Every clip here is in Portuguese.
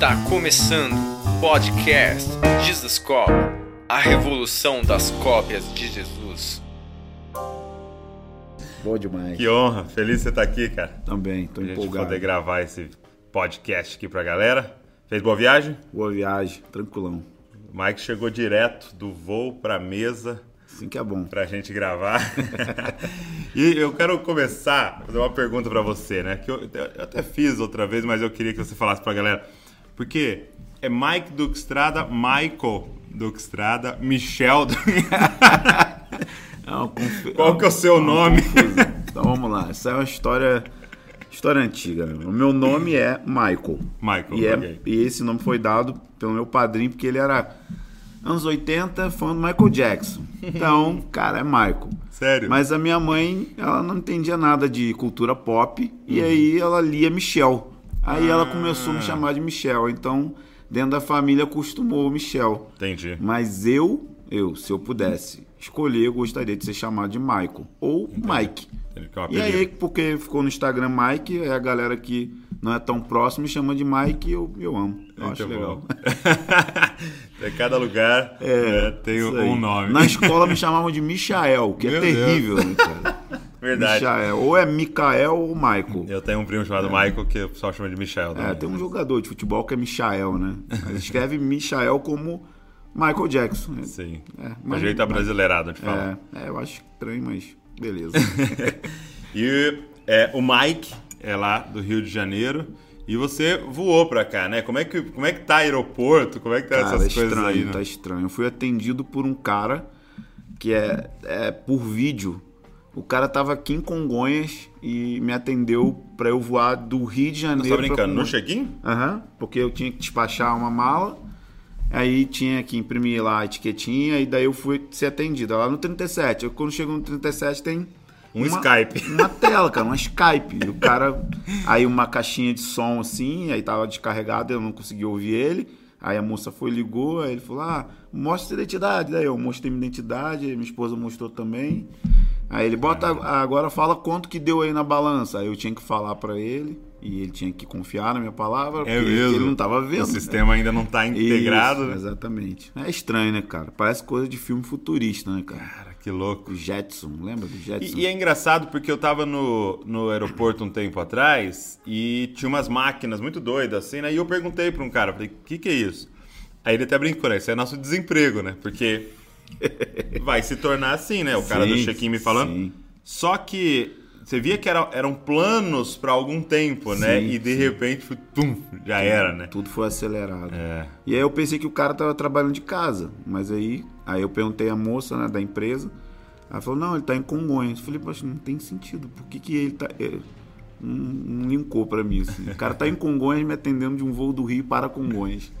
Está começando o podcast Jesus Cop, a revolução das cópias de Jesus. Boa demais. Que honra, feliz de você estar aqui, cara. Também, tô A gente empolgado. poder gravar esse podcast aqui pra galera. Fez boa viagem? Boa viagem, tranquilão. O Mike chegou direto do voo pra mesa Assim que é bom. pra gente gravar. e eu quero começar a fazer uma pergunta pra você, né? Que eu, eu até fiz outra vez, mas eu queria que você falasse pra galera. Porque é Mike Duque Estrada, Michael Duque Estrada, Michel Duque É uma confu- Qual que é o seu nome? Então vamos lá. Essa é uma história, história antiga. né? O meu nome é Michael. Michael, E, é- ok. e esse nome foi dado pelo meu padrinho, porque ele era anos 80, fã do Michael Jackson. Então, cara, é Michael. Sério? Mas a minha mãe, ela não entendia nada de cultura pop Uhum. e aí ela lia Michel. Aí ela Ah. começou a me chamar de Michel. Então, dentro da família acostumou o Michel. Entendi. Mas eu, eu, se eu pudesse escolher, eu gostaria de ser chamado de Michael ou Mike. Que é um E aí, porque ficou no Instagram Mike, aí a galera que não é tão próxima me chama de Mike e eu, eu amo. Eu acho Muito legal. bom. É, Cada lugar né, tem Isso aí. um nome. Na escola me chamavam de Michael, que é Meu terrível, né, cara? Verdade. Michael. Ou é Michael ou Michael. Eu tenho um primo chamado Michael que o pessoal chama de Michel. É, também. tem um jogador de futebol que é Michael, né? Mas escreve Michael como Michael Jackson. né? Sim. É, o mas- jeito abrasileirado de falar. É, é, eu acho estranho, mas beleza. E é, o Mike é lá do Rio de Janeiro. E você voou pra cá, né? Como é que, como é que tá aeroporto? Como é que tá Cara, essas é coisas estranho, aí? né? tá estranho. Eu fui atendido por um cara que é, é por vídeo. O cara tava aqui em Congonhas e me atendeu pra eu voar do Rio de Você Janeiro tá pra brincando? No Congonhas. check-in? Aham, porque eu tinha que despachar uma mala, aí tinha que imprimir lá a etiquetinha e daí eu fui ser atendido. Lá no 37, eu, quando chego no 37 tem Um uma- Skype. Uma tela, cara, uma Skype. E o cara, aí uma caixinha de som assim, aí tava descarregado, eu não consegui ouvir ele. Aí a moça foi, ligou, aí ele falou: Ah, mostra sua identidade. Daí eu mostrei minha identidade, minha esposa mostrou também. Aí ele bota, agora fala quanto que deu aí na balança. Aí eu tinha que falar pra ele, e ele tinha que confiar na minha palavra, É porque mesmo. ele não tava vendo. O sistema ainda não tá integrado, Isso, né? Exatamente. É estranho, né, cara? Parece coisa de filme futurista, né, cara? Cara, que louco. O Jetson, lembra do Jetson? E, e é engraçado porque eu tava no, no aeroporto um tempo atrás e tinha umas máquinas muito doidas assim, né? E eu perguntei pra um cara, falei, o que que é isso? Aí ele até brincou, né? Isso é nosso desemprego, né? Porque vai se tornar assim, né? O cara do Sim, check-in me falando. sim. Só que você via que era- eram planos pra algum tempo, né? Sim, E de sim. repente, tum, já era, né? Tudo foi acelerado. É. E aí eu pensei que o cara tava trabalhando de casa. Mas aí, aí eu perguntei à moça né, da empresa. Ela falou, não, ele tá em Congonhas. Eu falei, poxa, não tem sentido. Por que, que ele tá. é, Não, não linkou pra mim. Assim. O cara tá em Congonhas me atendendo de um voo do Rio para Congonhas.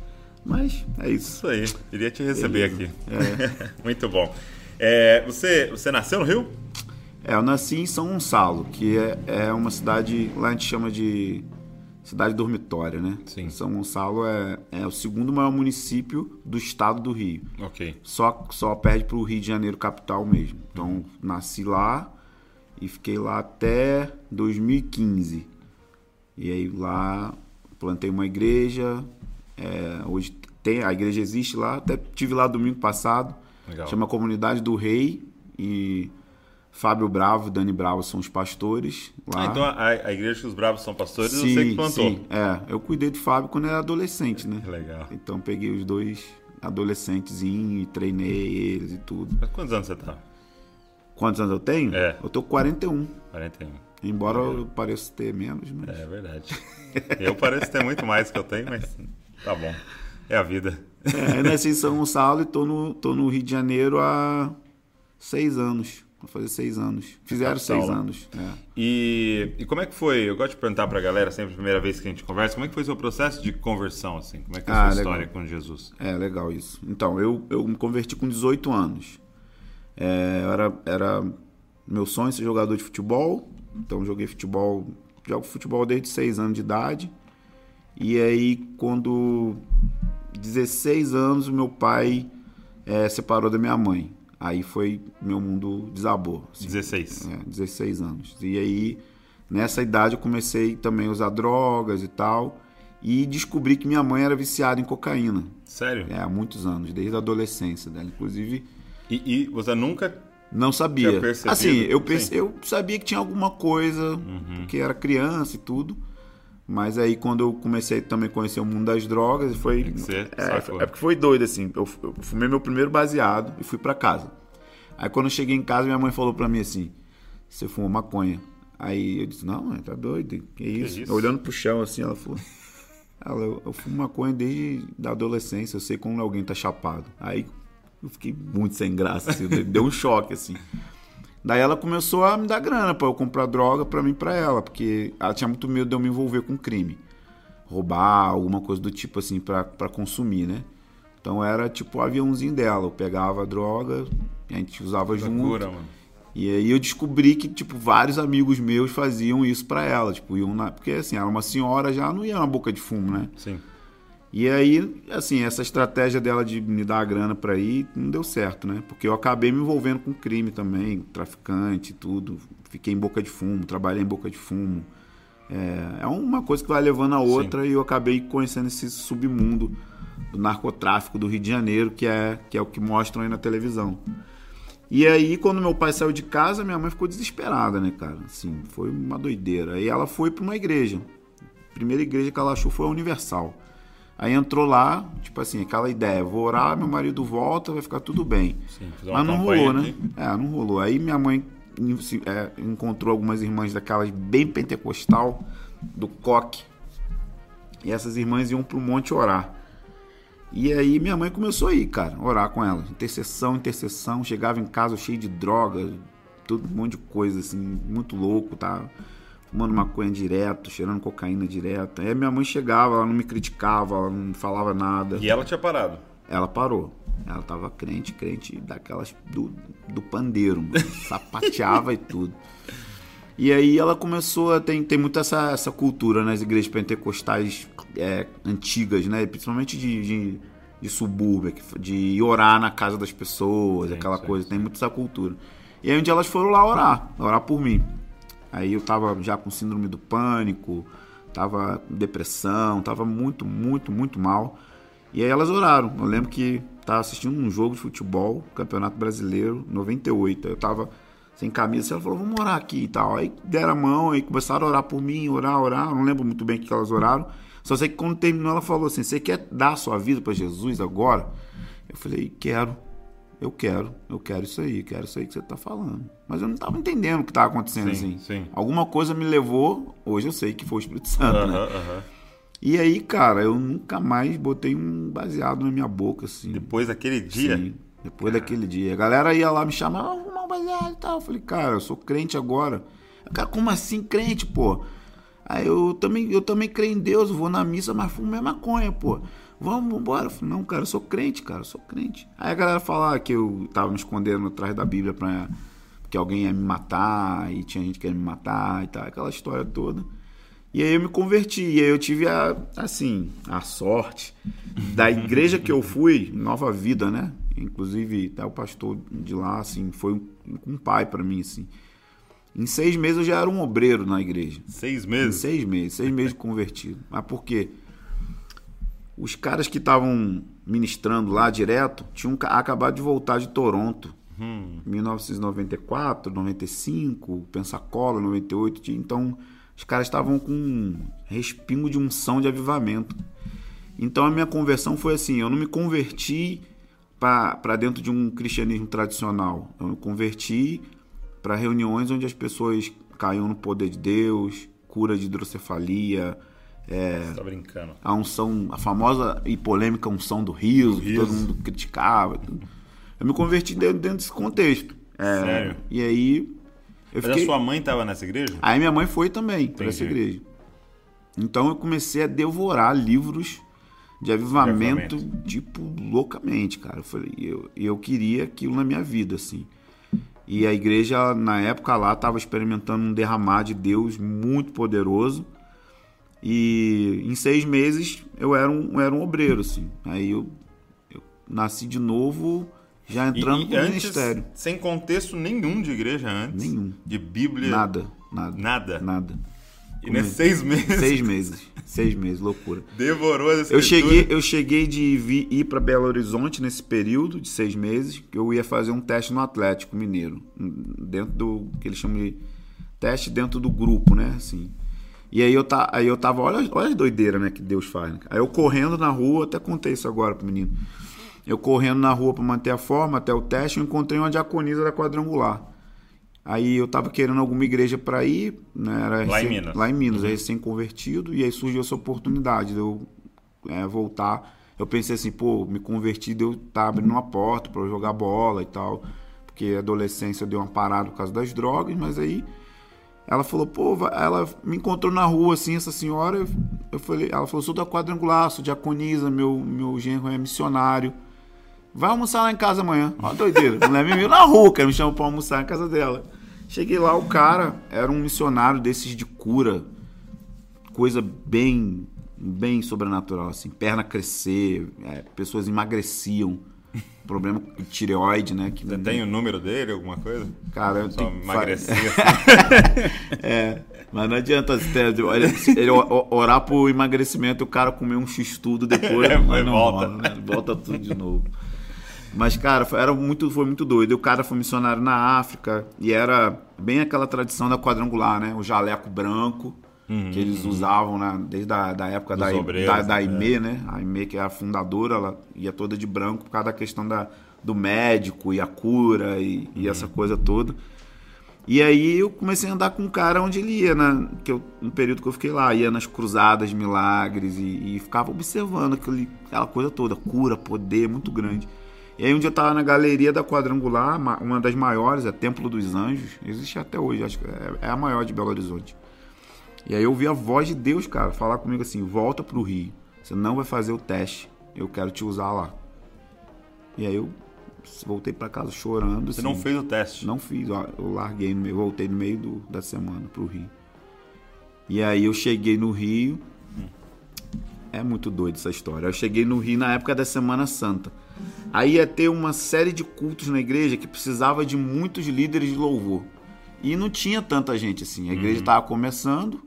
Mas é isso. Isso aí, iria te receber Beleza. aqui. Muito bom. É, você, você nasceu no Rio? É, eu nasci em São Gonçalo, que é, é uma cidade, lá a gente chama de cidade dormitória, né? Sim. São Gonçalo é, é o segundo maior município do estado do Rio. Ok. Só, só perde pro Rio de Janeiro capital mesmo. Então, nasci lá e fiquei lá até 2015. E aí lá plantei uma igreja. É, hoje tem, a igreja existe lá. Até tive lá domingo passado. Legal. Chama Comunidade do Rei. E Fábio Bravo e Dani Bravo são os pastores lá. Ah, então a, a igreja que os bravos são pastores, eu sei que plantou. Sim, é. Eu cuidei do Fábio quando era adolescente, né? Que legal. Então peguei os dois adolescentezinhos e treinei eles e tudo. Mas quantos anos você tá? Quantos anos eu tenho? É. Eu tô com 41. 41. Embora eu pareça ter menos, mas. É verdade. Eu pareço ter muito mais que eu tenho, mas tá bom. É a vida. É, eu nasci em São Gonçalo e tô no, tô no Rio de Janeiro há seis anos. Vou fazer seis anos. Fizeram seis né? anos. é. E, e como é que foi? Eu gosto de perguntar pra galera, sempre a primeira vez que a gente conversa, como é que foi o seu processo de conversão, assim? Como é que é a Ah, sua legal. história com Jesus? É, legal isso. Então, eu, eu me converti com 18 anos. É, era, era meu sonho ser jogador de futebol. Então, joguei futebol, jogo futebol desde 6 anos de idade. E aí, quando 16 anos, meu pai é, separou da minha mãe. Aí foi, meu mundo desabou. assim. 16. É, 16 anos. E aí, nessa idade, eu comecei também a usar drogas e tal. E descobri que minha mãe era viciada em cocaína. Sério? É, há muitos anos, desde a adolescência dela. Inclusive, E, e você nunca. não sabia. Assim, eu, Sim. eu sabia que tinha alguma coisa, Uhum. que era criança e tudo. Mas aí quando eu comecei também a conhecer o mundo das drogas, foi. Tem que ser, é, sacou. é porque foi doido, assim. Eu, eu fumei meu primeiro baseado e fui pra casa. Aí quando eu cheguei em casa, minha mãe falou pra mim assim: Você fumou maconha? Aí eu disse: Não, mãe, tá doido? Que isso? isso? Olhando pro chão assim, ela falou. Ela, eu, eu fumo maconha desde da adolescência, eu sei quando alguém tá chapado. Aí eu fiquei muito sem graça, assim, deu um choque, assim. Daí ela começou a me dar grana pra eu comprar droga pra mim e pra ela, porque ela tinha muito medo de eu me envolver com crime. Roubar, alguma coisa do tipo assim, pra, pra consumir, né? Então era tipo o aviãozinho dela. Eu pegava a droga, a gente usava junto. Loucura, mano. E aí eu descobri que, tipo, vários amigos meus faziam isso pra ela. Tipo, iam na... Porque, assim, era uma senhora já, não ia na boca de fumo, né? Sim. E aí, assim, essa estratégia dela de me dar a grana pra ir não deu certo, né? Porque eu acabei me envolvendo com crime também, traficante e tudo. Fiquei em boca de fumo, trabalhei em boca de fumo. É, é uma coisa que vai levando a outra e eu acabei conhecendo esse submundo do narcotráfico do Rio de Janeiro, que é, que é o que mostram aí na televisão. E aí, quando meu pai saiu de casa, minha mãe ficou desesperada, né, cara? Assim, foi uma doideira. Aí ela foi pra uma igreja. A primeira igreja que ela achou foi a Universal. Aí entrou lá, tipo assim, aquela ideia, vou orar, meu marido volta, vai ficar tudo bem. Sim, Mas não rolou, né? É, não rolou. Aí minha mãe é, encontrou algumas irmãs daquelas bem pentecostal, do coque. E essas irmãs iam pro monte orar. E aí minha mãe começou a ir, cara, orar com elas. Intercessão, intercessão. Chegava em casa cheio de droga, tudo, um monte de coisa, assim, muito louco, tá? Fumando maconha direto, cheirando cocaína direto. Aí minha mãe chegava, ela não me criticava, ela não falava nada. E ela tinha parado. Ela parou. Ela tava crente, crente daquelas do, do pandeiro, mano. sapateava e tudo. E aí ela começou a. Tem, tem muito essa, essa cultura nas igrejas pentecostais é, antigas, né? Principalmente de, de, de subúrbio, de orar na casa das pessoas, aquela sim, coisa. Tem muito essa cultura. E aí um dia elas foram lá orar, orar por mim. Aí eu tava já com síndrome do pânico, tava com depressão, tava muito, muito, muito mal. E aí elas oraram. Eu lembro que tava assistindo um jogo de futebol, Campeonato Brasileiro, 98. Aí eu tava sem camisa, ela falou, vamos orar aqui e tal. Aí deram a mão, aí começaram a orar por mim, orar, orar. Eu não lembro muito bem o que elas oraram. Só sei que quando terminou, ela falou assim: Você quer dar sua vida para Jesus agora? Eu falei: Quero. Eu quero, eu quero isso aí, quero isso aí que você tá falando. Mas eu não tava entendendo o que tava acontecendo Sim, assim. sim. Alguma coisa me levou, hoje eu sei que foi o Espírito Santo, né? Aham, aham. E aí, cara, eu nunca mais botei um baseado na minha boca, assim. Depois daquele dia. Sim, depois daquele dia. A galera ia lá me chamar, ah, vamos fumar um baseado e tal. Eu falei, cara, eu sou crente agora. Cara, como assim crente, pô? Aí eu também, eu também creio em Deus, eu vou na missa, mas fumo minha maconha, pô. Vamos embora. Eu falei, não, cara, eu sou crente, cara, eu sou crente. Aí a galera falava que eu tava me escondendo atrás da Bíblia pra que alguém ia me matar, e tinha gente que ia me matar e tal, aquela história toda. E aí eu me converti, e aí eu tive a, assim, a sorte da igreja que eu fui, Nova Vida, né? Inclusive, até o pastor de lá, assim, foi um, um pai pra mim, assim. Em seis meses eu já era um obreiro na igreja. Seis Em meses. seis meses, seis meses de convertido. Mas por quê? Os caras que estavam ministrando lá direto tinham ca- acabado de voltar de Toronto. Hum. 1994, 95, Pensacola, 98. tinha- Então, os caras estavam com um respingo de unção de avivamento. Então, a minha conversão foi assim: eu não me converti para dentro de um cristianismo tradicional. Eu me converti para reuniões onde as pessoas caíam no poder de Deus, cura de hidrocefalia, é, Você tá brincando. a unção, a famosa e polêmica unção do riso, que riso. todo mundo criticava. Eu me converti dentro, dentro desse contexto. É, Sério? E aí eu Mas fiquei. a sua mãe tava nessa igreja? Aí minha mãe foi também para essa igreja. Então eu comecei a devorar livros de avivamento, De avivamento. tipo, loucamente, cara. Eu falei, eu, eu queria aquilo na minha vida, assim. E a igreja, na época lá, estava experimentando um derramar de Deus muito poderoso. E em seis meses eu era um, eu era um obreiro, assim. Aí eu, eu nasci de novo, já entrando e no antes, ministério. sem contexto nenhum de igreja antes. Nenhum. De Bíblia. Nada, nada. Nada. Nada. E nesses seis meses. Seis meses. Seis meses, loucura. Devorou essa Eu cheguei, eu cheguei de vir, ir para Belo Horizonte nesse período de seis meses, que eu ia fazer um teste no Atlético Mineiro, dentro do que eles chamam de teste dentro do grupo, né? Assim. E aí eu, tá, aí eu tava, olha, olha as doideiras né, que Deus faz. Né? Aí eu correndo na rua, até contei isso agora pro menino. Eu correndo na rua para manter a forma até o teste, eu encontrei uma diaconisa da quadrangular. Aí eu tava querendo alguma igreja para ir, né? Era Lá em recém- Minas. Lá em Minas, recém-convertido, e aí surgiu essa oportunidade de eu é, voltar. Eu pensei assim, pô, me converti, deu tá abrindo uma porta para eu jogar bola e tal, porque a adolescência deu uma parada por causa das drogas, mas aí ela falou, pô, ela me encontrou na rua assim, essa senhora, eu, falei, ela falou, sou da quadrangular, sou diaconisa, meu meu genro é missionário. Vai almoçar lá em casa amanhã. Ó, doideira. Mulher me viu na rua, cara, me chamou pra almoçar na casa dela. Cheguei lá, o cara era um missionário desses de cura. Coisa bem, bem sobrenatural, assim. Perna crescer, é, pessoas emagreciam. Problema com tireoide, né? Que Você tem o número dele, alguma coisa? Cara, eu Só tenho emagrecia. É, mas não adianta ele, ele orar por emagrecimento e o cara comer um x-tudo depois, É, mas não volta. rola, né? volta tudo de novo. Mas, cara, foi, era muito, foi muito doido. E o cara foi missionário na África e era bem aquela tradição da quadrangular, né? O jaleco branco que eles usavam né? desde a da época Dos da, obreiros, da, da né? IME, né? A IME, que é a fundadora, ela ia toda de branco por causa da questão da, do médico e a cura e, e essa coisa toda. E aí eu comecei a andar com um cara onde ele ia, né? Que eu, no período que eu fiquei lá, ia nas cruzadas, milagres e, e ficava observando aquele, aquela coisa toda, cura, poder muito grande. E aí um dia eu tava na galeria da Quadrangular, ma- uma das maiores, é Templo dos Anjos, existe até hoje, acho que é, é a maior de Belo Horizonte. E aí eu ouvi a voz de Deus, cara, falar comigo assim: volta pro Rio, você não vai fazer o teste, eu quero te usar lá. E aí eu voltei pra casa chorando. Você assim. não fez o teste. Não fiz, eu larguei, no meio, voltei no meio do- da semana pro Rio. E aí eu cheguei no Rio. É muito doido essa história. Eu cheguei no Rio na época da Semana Santa. Aí ia ter uma série de cultos na igreja que precisava de muitos líderes de louvor. E não tinha tanta gente assim. A igreja estava começando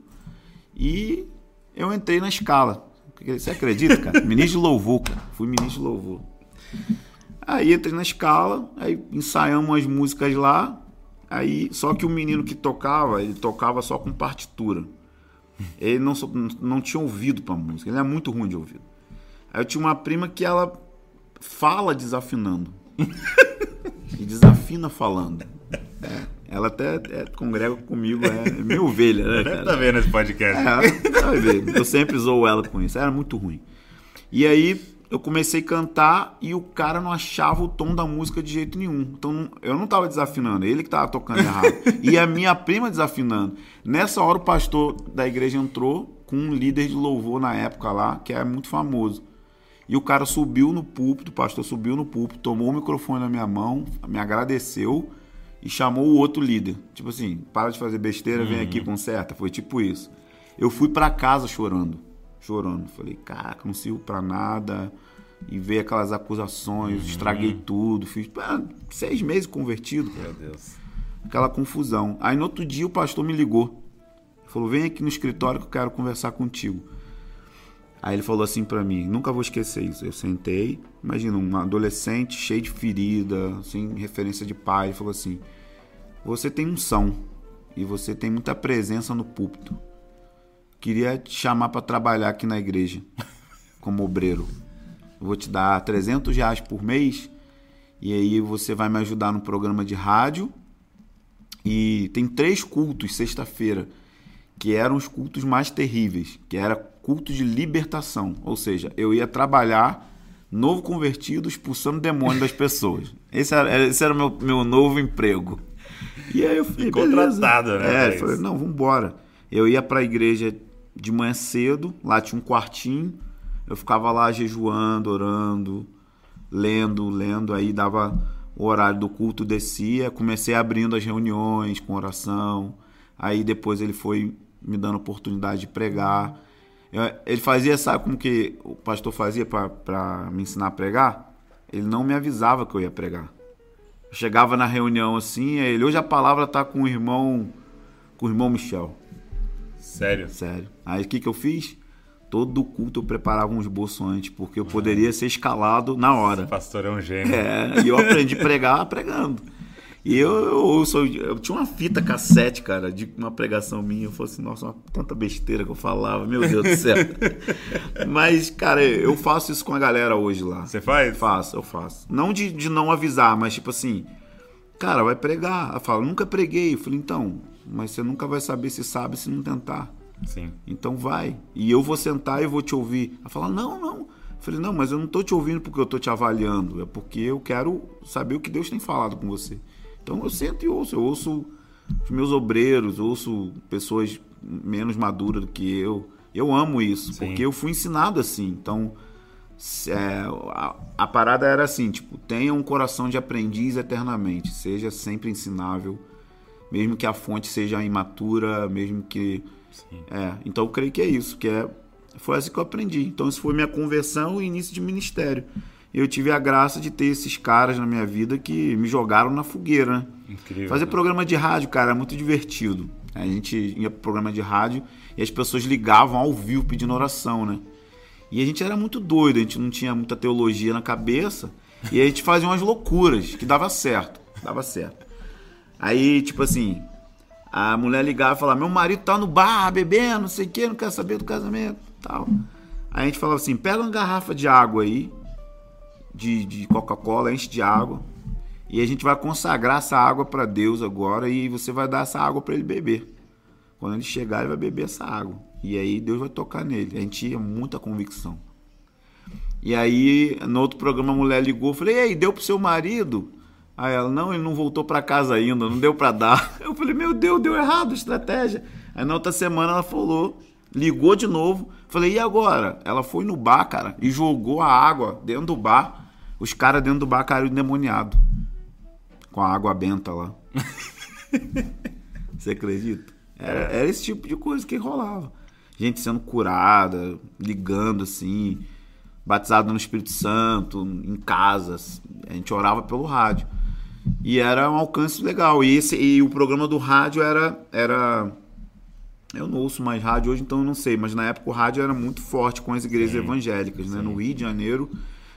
e eu entrei na escala. Você acredita, cara? Ministro de louvor, cara. Fui ministro de louvor. Aí entrei na escala, aí ensaiamos as músicas lá. Aí, só que o menino que tocava, ele tocava só com partitura. Ele não, não tinha ouvido pra música, ele é muito ruim de ouvido. Aí eu tinha uma prima que ela fala desafinando. e desafina falando. É, ela até é, congrega comigo, é minha ovelha, né, cara? tá vendo esse podcast. É, ver. Eu sempre zoo ela com isso. Era muito ruim. E aí eu comecei a cantar e o cara não achava o tom da música de jeito nenhum. Então não- eu não tava desafinando, ele que tava tocando errado. e a minha prima desafinando. Nessa hora o pastor da igreja entrou com um líder de louvor na época lá, que é muito famoso. E o cara subiu no púlpito, o pastor subiu no púlpito, tomou o microfone na minha mão, me agradeceu e chamou o outro líder. Tipo assim, para de fazer besteira, vem aqui, conserta. Foi tipo isso. Eu fui pra casa chorando, chorando. Falei, caraca, não sirvo pra nada. E veio aquelas acusações, estraguei tudo. Fiz ah, seis meses convertido, Meu Deus. aquela confusão. Aí no outro dia o pastor me ligou. Falou: "Vem aqui no escritório que eu quero conversar contigo". Aí ele falou assim pra mim, nunca vou esquecer isso. Eu sentei, imagina um adolescente cheio de ferida, sem referência de pai, falou assim: "Você tem unção e você tem muita presença no púlpito. Queria te chamar pra trabalhar aqui na igreja como obreiro. Eu vou te dar 300 reais por mês e aí você vai me ajudar no programa de rádio e tem três cultos sexta-feira, que eram os cultos mais terríveis, que era culto de libertação. Ou seja, eu ia trabalhar novo convertido expulsando demônio das pessoas. Esse era, esse era o meu, meu novo emprego. E aí eu beleza. contratado, né, É, eu falei, não, vamos embora. Eu ia pra igreja de manhã cedo, lá tinha um quartinho, eu ficava lá jejuando, orando, lendo, lendo, aí dava o horário do culto, descia, comecei abrindo as reuniões com oração, aí depois ele foi me dando oportunidade de pregar. Ele fazia, sabe como que o pastor fazia para me ensinar a pregar? Ele não me avisava que eu ia pregar. Eu chegava na reunião assim, ele, hoje a palavra tá com o irmão, com o irmão Michel. Sério. Sério. Aí o que, que eu fiz? todo culto eu preparava um esboço antes, porque eu poderia ser escalado na hora. Pastor é um gênio. É, e eu aprendi a pregar pregando. E eu, eu, eu, eu, tinha uma fita cassete, cara, de uma pregação minha. Eu falei assim, nossa, uma, tanta besteira que eu falava, meu Deus do céu. mas, cara, eu faço isso com a galera hoje lá. Você faz? Faço, eu faço. Não de, de não avisar, mas tipo assim, cara, vai pregar. Ela fala, nunca preguei. Eu falei, então, mas você nunca vai saber se sabe se não tentar. Sim. Então vai. E eu vou sentar e vou te ouvir. Ela fala, não, não. Eu falei, não, mas eu não tô te ouvindo porque eu tô te avaliando. É porque eu quero saber o que Deus tem falado com você. Então eu sento e ouço. Eu ouço os meus obreiros, ouço pessoas menos maduras do que eu. Eu amo isso, Sim. porque eu fui ensinado assim. Então, é, a, a, parada era assim, tipo, tenha um coração de aprendiz eternamente. Seja sempre ensinável, mesmo que a fonte seja imatura, mesmo que... É, então eu creio que é isso, que é, foi assim que eu aprendi. Então isso foi minha conversão e início de ministério eu tive a graça de ter esses caras na minha vida que me jogaram na fogueira, né? Incrível. Fazer né? programa de rádio, cara, é muito divertido. A gente ia pro programa de rádio e as pessoas ligavam ao vivo pedindo oração, né? E a gente era muito doido, a gente não tinha muita teologia na cabeça e a gente fazia umas loucuras que dava certo, dava certo. Aí, tipo assim, a mulher ligava e falava: Meu marido tá no bar bebendo, não sei o que, não quer saber do casamento tal. Aí a gente falava assim: Pega uma garrafa de água aí, de, de Coca-Cola, enche de água. E a gente vai consagrar essa água para Deus agora e você vai dar essa água para ele beber. Quando ele chegar, ele vai beber essa água. E aí Deus vai tocar nele. A gente tinha muita convicção. E aí, no outro programa, a mulher ligou. Eu falei, ei, deu pro seu marido? Aí ela, não, ele não voltou para casa ainda, não deu para dar. Eu falei, meu Deus, deu errado a estratégia. Aí na outra semana ela falou, ligou de novo. Falei, e agora? Ela foi no bar, cara, e jogou a água dentro do bar. Os caras dentro do bar caíram endemoniados. Com a água benta lá. Você acredita? Era, era, esse tipo de coisa que rolava. Gente sendo curada, ligando assim, batizado no Espírito Santo, em casas. A gente orava pelo rádio. E era um alcance legal. E, esse, e o programa do rádio era, era. Eu não ouço mais rádio hoje, então eu não sei. Mas na época o rádio era muito forte com as igrejas sim, evangélicas, né? No Rio de Janeiro.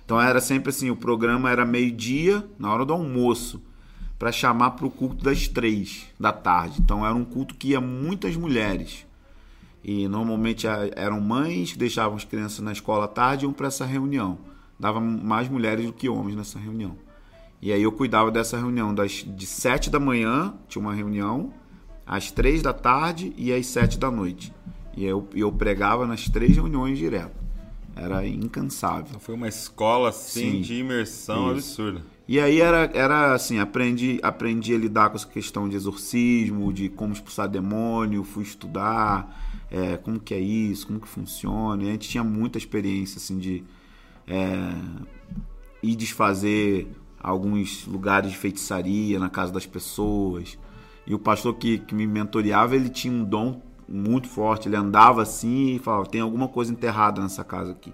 Então era sempre assim: o programa era meio-dia, na hora do almoço para chamar para o culto das três da tarde. Então era um culto que ia muitas mulheres. E normalmente eram mães que deixavam as crianças na escola à tarde e iam para essa reunião. Dava mais mulheres do que homens nessa reunião. E aí eu cuidava dessa reunião das, de sete da manhã, tinha uma reunião, às três da tarde e às sete da noite. E eu, eu pregava nas três reuniões direto. Era incansável. Foi uma escola assim Sim, de imersão isso. absurda. E aí era, era assim, aprendi, aprendi a lidar com essa questão de exorcismo, de como expulsar demônio, fui estudar é, como que é isso, como que funciona. E a gente tinha muita experiência assim de é, ir desfazer alguns lugares de feitiçaria na casa das pessoas. E o pastor que, que me mentoreava, ele tinha um dom muito forte. Ele andava assim e falava: tem alguma coisa enterrada nessa casa aqui.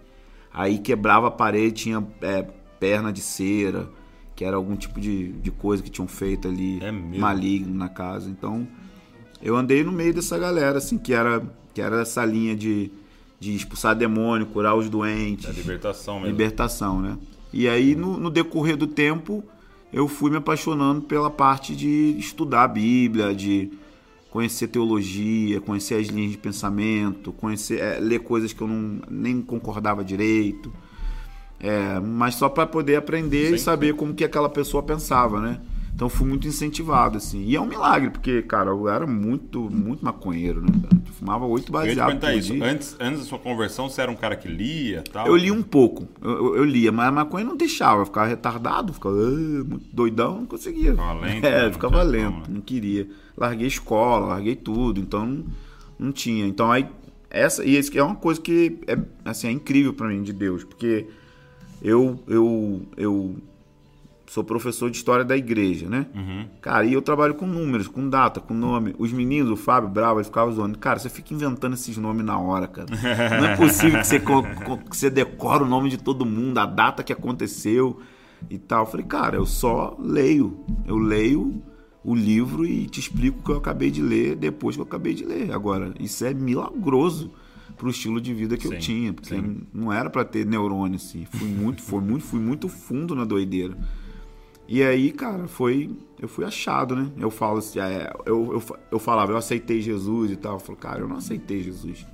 Aí quebrava a parede, tinha é, perna de cera que era algum tipo de, de coisa que tinham feito ali é maligno na casa. Então, eu andei no meio dessa galera, assim, que era, que era essa linha de, de expulsar demônio, curar os doentes. É libertação mesmo. Libertação, né? E aí, no, no decorrer do tempo, eu fui me apaixonando pela parte de estudar a Bíblia, de conhecer teologia, conhecer as linhas de pensamento, conhecer, é, ler coisas que eu não, nem concordava direito. É, mas só para poder aprender Sim. e saber como que aquela pessoa pensava, né? Então fui muito incentivado, assim. E é um milagre, porque, cara, eu era muito, muito maconheiro, né? Eu fumava oito baseados por isso. Dia. Antes, antes da sua conversão, você era um cara que lia tal? Eu lia um pouco. Eu, eu, eu lia, mas a maconha não deixava. Eu ficava retardado, ficava uh, muito doidão, não conseguia. Ficava lento. É, ficava lento, não, não queria. Larguei escola, larguei tudo, então não, não tinha. Então aí, essa, e isso é uma coisa que é, assim, é incrível para mim de Deus, porque eu, eu, eu sou professor de história da igreja, né? Uhum. Cara, e eu trabalho com números, com data, com nome. Os meninos, o Fábio Bravo, ele ficava zoando. Cara, você fica inventando esses nomes na hora, cara. Não é possível que você, que você decora o nome de todo mundo, a data que aconteceu e tal. Eu falei, cara, eu só leio. Eu leio o livro e te explico o que eu acabei de ler depois que eu acabei de ler. Agora, isso é milagroso. pro estilo de vida que Sim, eu tinha, porque sim. não era para ter neurônio assim. Fui muito, foi muito, fui muito fundo na doideira. E aí, cara, foi. Eu fui achado, né? Eu falo assim, é, eu, eu, eu falava, eu aceitei Jesus e tal. Eu falo, cara, eu não aceitei Jesus.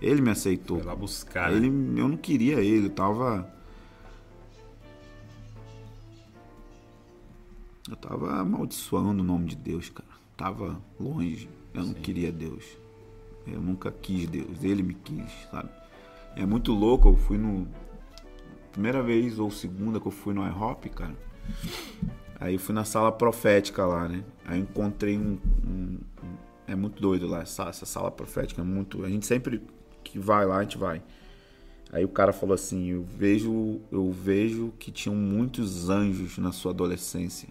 Ele me aceitou. Foi lá buscar. né? Ele, eu não queria ele, eu tava. Eu tava amaldiçoando o nome de Deus, cara. Tava longe. Eu não queria Deus. Eu nunca quis Deus. Ele me quis, sabe? É muito louco. Eu fui no. Primeira vez ou segunda que eu fui no IHOP, cara. Aí eu fui na sala profética lá, né? Aí eu encontrei um. um- um- é muito doido lá. Essa, essa sala profética é muito. A gente sempre que vai lá, a gente vai. Aí o cara falou assim: Eu vejo, eu vejo que tinham muitos anjos na sua adolescência.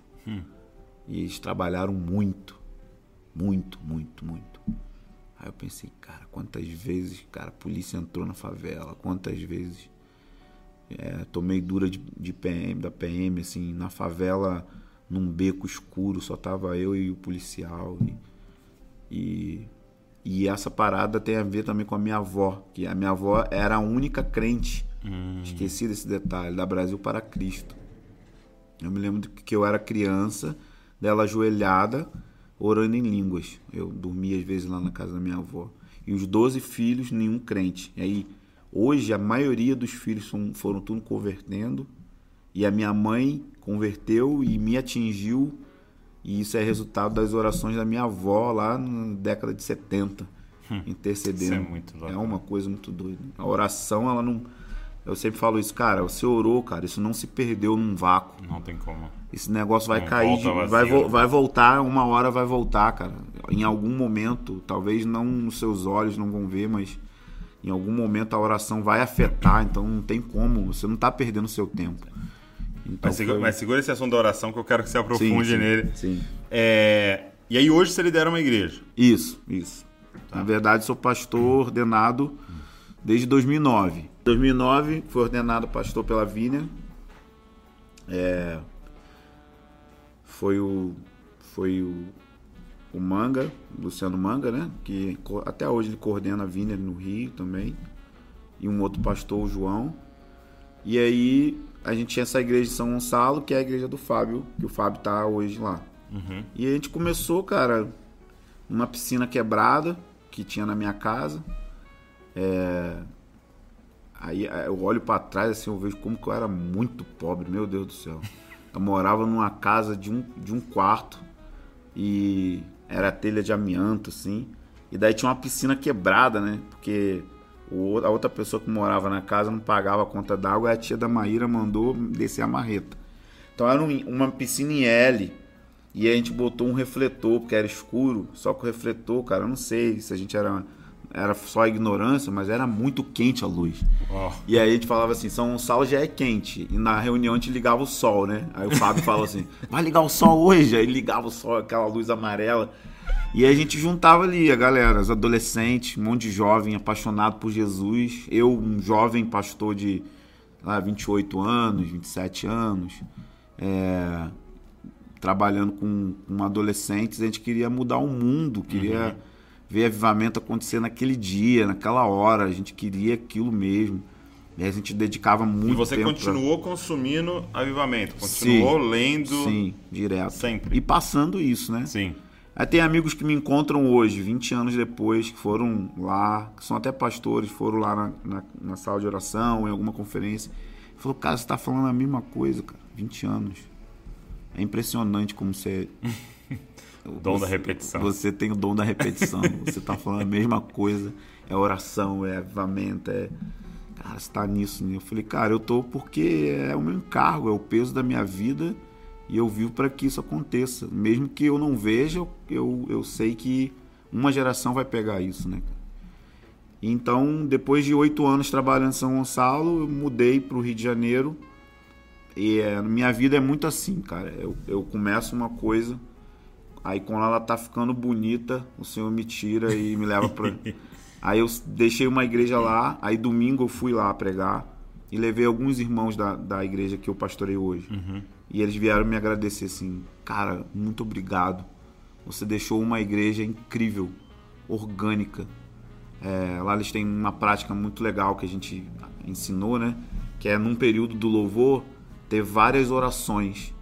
E eles trabalharam muito. Muito, muito, muito. Aí eu pensei, cara, quantas vezes, cara, a polícia entrou na favela, quantas vezes é, tomei dura de, de PM, da PM, assim, na favela, num beco escuro, só tava eu e o policial. E, e, e essa parada tem a ver também com a minha avó, que a minha avó era a única crente, esqueci desse detalhe, da Brasil para Cristo. Eu me lembro que eu era criança, dela ajoelhada, orando em línguas. Eu dormia às vezes lá na casa da minha avó. E os 12 filhos, nenhum crente. E aí, hoje, a maioria dos filhos foram tudo convertendo. E a minha mãe converteu e me atingiu. E isso é resultado das orações da minha avó lá na década de 70, intercedendo. Isso é muito louco. É uma coisa muito doida. A oração, ela não. Eu sempre falo isso, cara. Você orou, cara. Isso não se perdeu num vácuo. Não tem como. Esse negócio vai Não cair, de- vai, vo- né? vai voltar, uma hora vai voltar, cara. Em algum momento, talvez não nos seus olhos não vão ver, mas em algum momento a oração vai afetar, então não tem como, você não tá perdendo seu tempo. Então Mas, segura, foi- mas segura esse assunto da oração que eu quero que você aprofunde sim, sim, nele. Sim. É, E aí hoje você lidera uma igreja. Isso, isso. Tá. Na verdade, sou pastor ordenado desde 2009. Em 2009, fui ordenado pastor pela Vina. É, foi o foi o, o Manga, Luciano Manga, né? Que até hoje ele coordena a Vina no Rio também. E um outro pastor, o João. E aí a gente tinha essa igreja de São Gonçalo, que é a igreja do Fábio, que o Fábio tá hoje lá. E a gente começou, cara, uma piscina quebrada que tinha na minha casa. É, Aí é, eu olho pra trás assim, eu vejo como que eu era muito pobre, meu Deus do céu. Eu morava numa casa de um, de um quarto e era telha de amianto, assim. E daí tinha uma piscina quebrada, né? Porque a outra pessoa que morava na casa não pagava a conta d'água e a tia da Maíra mandou descer a marreta. Então era um- uma piscina em L. E a gente botou um refletor, porque era escuro. Só que o refletor, cara, eu não sei se a gente era, era só ignorância, mas era muito quente a luz. Ó, E aí a gente falava assim, São Gonçalo já é quente. E na reunião a gente ligava o sol, né? Aí o Fábio falou assim, vai ligar o sol hoje? Aí ligava o sol, aquela luz amarela. E aí a gente juntava ali a galera, os adolescentes, um monte de jovem apaixonado por Jesus. Eu, um jovem pastor de lá, 28 anos, 27 anos. É, trabalhando com, com adolescentes, a gente queria mudar o mundo, queria ver avivamento acontecer naquele dia, naquela hora, a gente queria aquilo mesmo. E a gente dedicava muito e você tempo pra- continuou consumindo avivamento, continuou lendo. Sim, direto. Sempre. E passando isso, né? Sim. Aí tem amigos que me encontram hoje, 20 anos depois, que foram lá, que são até pastores, foram lá na, na, na sala de oração, em alguma conferência. Falou, cara, você tá falando a mesma coisa, cara, 20 anos. É impressionante como você. Dom você- da repetição. Você tem o dom da repetição. você tá falando a mesma coisa. É oração, é avivamento, é. Cara, você tá nisso, né? Eu falei, cara, eu tô porque é o meu encargo, é o peso da minha vida e eu vivo para que isso aconteça. Mesmo que eu não veja, eu, eu sei que uma geração vai pegar isso, né? Então, depois de oito anos trabalhando em São Gonçalo, eu mudei para o Rio de Janeiro. E é, minha vida é muito assim, cara. Eu, eu começo uma coisa, aí quando ela tá ficando bonita, o Senhor me tira e me leva para. aí eu deixei uma igreja lá, aí domingo eu fui lá pregar e levei alguns irmãos da, da igreja que eu pastorei hoje. E eles vieram me agradecer assim, cara, muito obrigado. Você deixou uma igreja incrível, orgânica. É, lá eles têm uma prática muito legal que a gente ensinou, né? Que é num período do louvor ter várias orações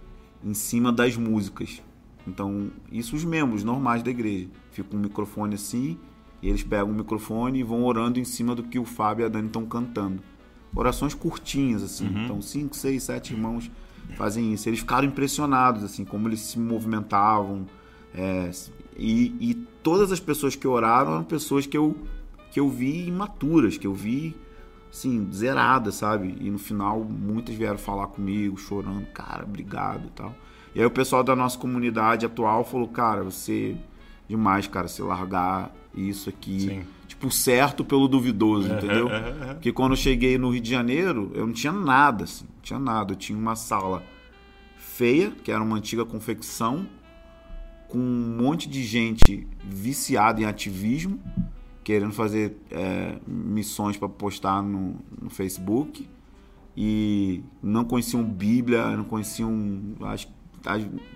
em cima das músicas. Então, isso os membros normais da igreja. Fica um microfone assim, e eles pegam o microfone e vão orando em cima do que o Fábio e a Dani estão cantando. Orações curtinhas, assim. Uhum. Então, cinco, seis, sete irmãos fazem isso. Eles ficaram impressionados, assim, como eles se movimentavam. É, e, e todas as pessoas que oraram eram pessoas que eu, que eu vi imaturas, que eu vi, assim, zeradas, sabe? E no final, muitas vieram falar comigo, chorando, cara, obrigado e tal. E aí o pessoal da nossa comunidade atual falou, cara, você demais, cara, você largar isso aqui. Sim. Tipo, certo pelo duvidoso, entendeu? Porque quando eu cheguei no Rio de Janeiro, eu não tinha nada, assim, não tinha nada. Eu tinha uma sala feia, que era uma antiga confecção, com um monte de gente viciada em ativismo, querendo fazer é, missões para postar no, no Facebook. E não conheciam Bíblia, não conheciam. Acho, acho-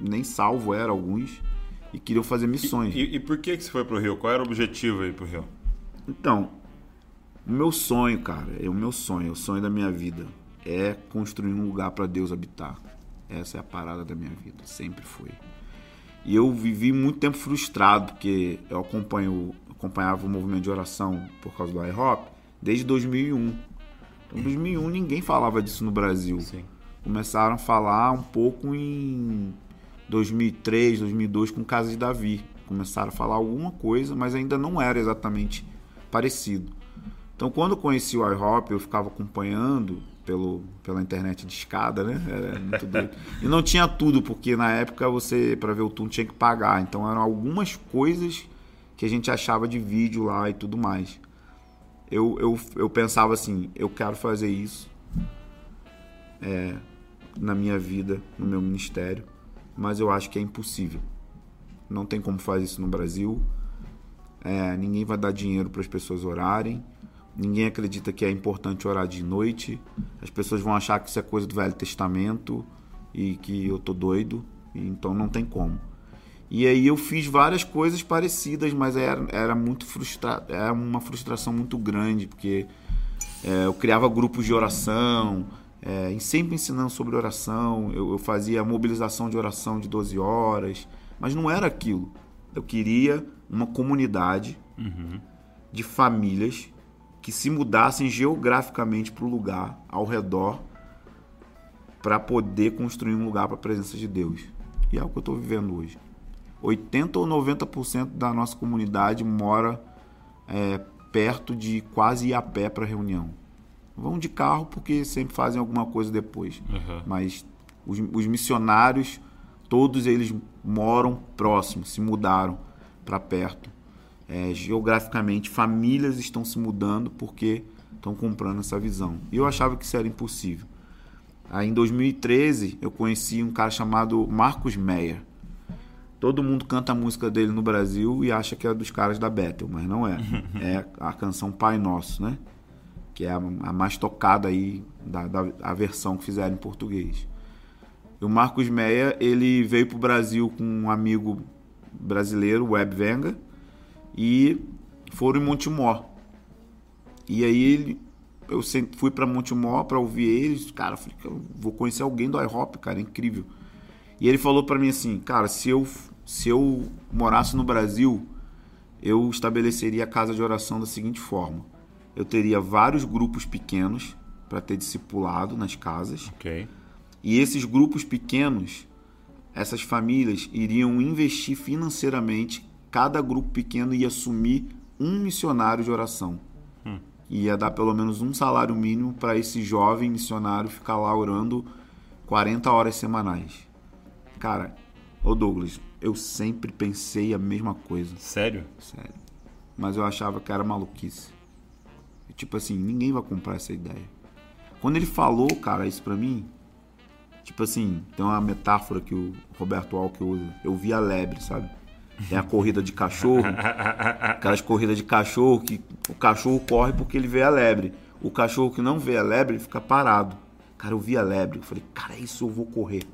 nem salvo era alguns. E queriam fazer missões. E, e por que, que você foi pro Rio? Qual era o objetivo aí pro Rio? Então, o meu sonho, cara, é o meu sonho, o sonho da minha vida é construir um lugar para Deus habitar. Essa é a parada da minha vida, sempre foi. E eu vivi muito tempo frustrado, porque eu acompanho, acompanhava o movimento de oração por causa do IHOP desde 2001. Então, em 2001 ninguém falava disso no Brasil. Sim. Começaram a falar um pouco em 2003, 2002 com Casa de Davi. Começaram a falar alguma coisa, mas ainda não era exatamente parecido. Então, quando eu conheci o iHop, eu ficava acompanhando pelo, pela internet de escada, né? Era muito doido. E não tinha tudo, porque na época você, para ver o turno, tinha que pagar. Então, eram algumas coisas que a gente achava de vídeo lá e tudo mais. Eu, eu, eu pensava assim: eu quero fazer isso é, na minha vida, no meu ministério, mas eu acho que é impossível. Não tem como fazer isso no Brasil. É, ninguém vai dar dinheiro para as pessoas orarem. Ninguém acredita que é importante orar de noite. As pessoas vão achar que isso é coisa do Velho Testamento e que eu tô doido. Então não tem como. E aí eu fiz várias coisas parecidas, mas era, era muito frustra era uma frustração muito grande, porque é, eu criava grupos de oração, é, sempre ensinando sobre oração, eu, eu fazia mobilização de oração de 12 horas, mas não era aquilo. Eu queria uma comunidade de famílias que se mudassem geograficamente para o lugar ao redor para poder construir um lugar para a presença de Deus. E é o que eu estou vivendo hoje. 80 ou 90% da nossa comunidade mora é, perto de quase ir a pé para reunião. Vão de carro porque sempre fazem alguma coisa depois. Uhum. Mas os, os missionários, todos eles moram próximos, se mudaram para perto. É, geograficamente, famílias estão se mudando porque estão comprando essa visão. E eu achava que isso era impossível. Aí em 2013 eu conheci um cara chamado Marcos Meyer. Todo mundo canta a música dele no Brasil e acha que é dos caras da Bethel, mas não é. É a canção Pai Nosso, né? Que é a, a mais tocada aí da, da a versão que fizeram em português. E o Marcos Meyer, ele veio pro Brasil com um amigo brasileiro, Web Venga, e foram em Montemor. E aí ele, eu fui para Montemor para ouvir eles, cara, falei, eu vou conhecer alguém do iHop, cara, é incrível. E ele falou para mim assim, cara, se eu se eu morasse no Brasil, eu estabeleceria a casa de oração da seguinte forma: eu teria vários grupos pequenos para ter discipulado nas casas. Ok. E esses grupos pequenos, essas famílias iriam investir financeiramente, cada grupo pequeno ia assumir um missionário de oração. Ia dar pelo menos um salário mínimo para esse jovem missionário ficar lá orando 40 horas semanais. Cara, ô Douglas, eu sempre pensei a mesma coisa. Sério? Sério. Mas eu achava que era maluquice. Tipo assim, ninguém vai comprar essa ideia. Quando ele falou, cara, isso pra mim, tipo assim, tem uma metáfora que o Roberto Walker usa. Eu vi a lebre, sabe? Tem a corrida de cachorro, aquelas corridas de cachorro que o cachorro corre porque ele vê a lebre. O cachorro que não vê a lebre, fica parado. Cara, eu vi a lebre, eu falei, cara, isso eu vou correr.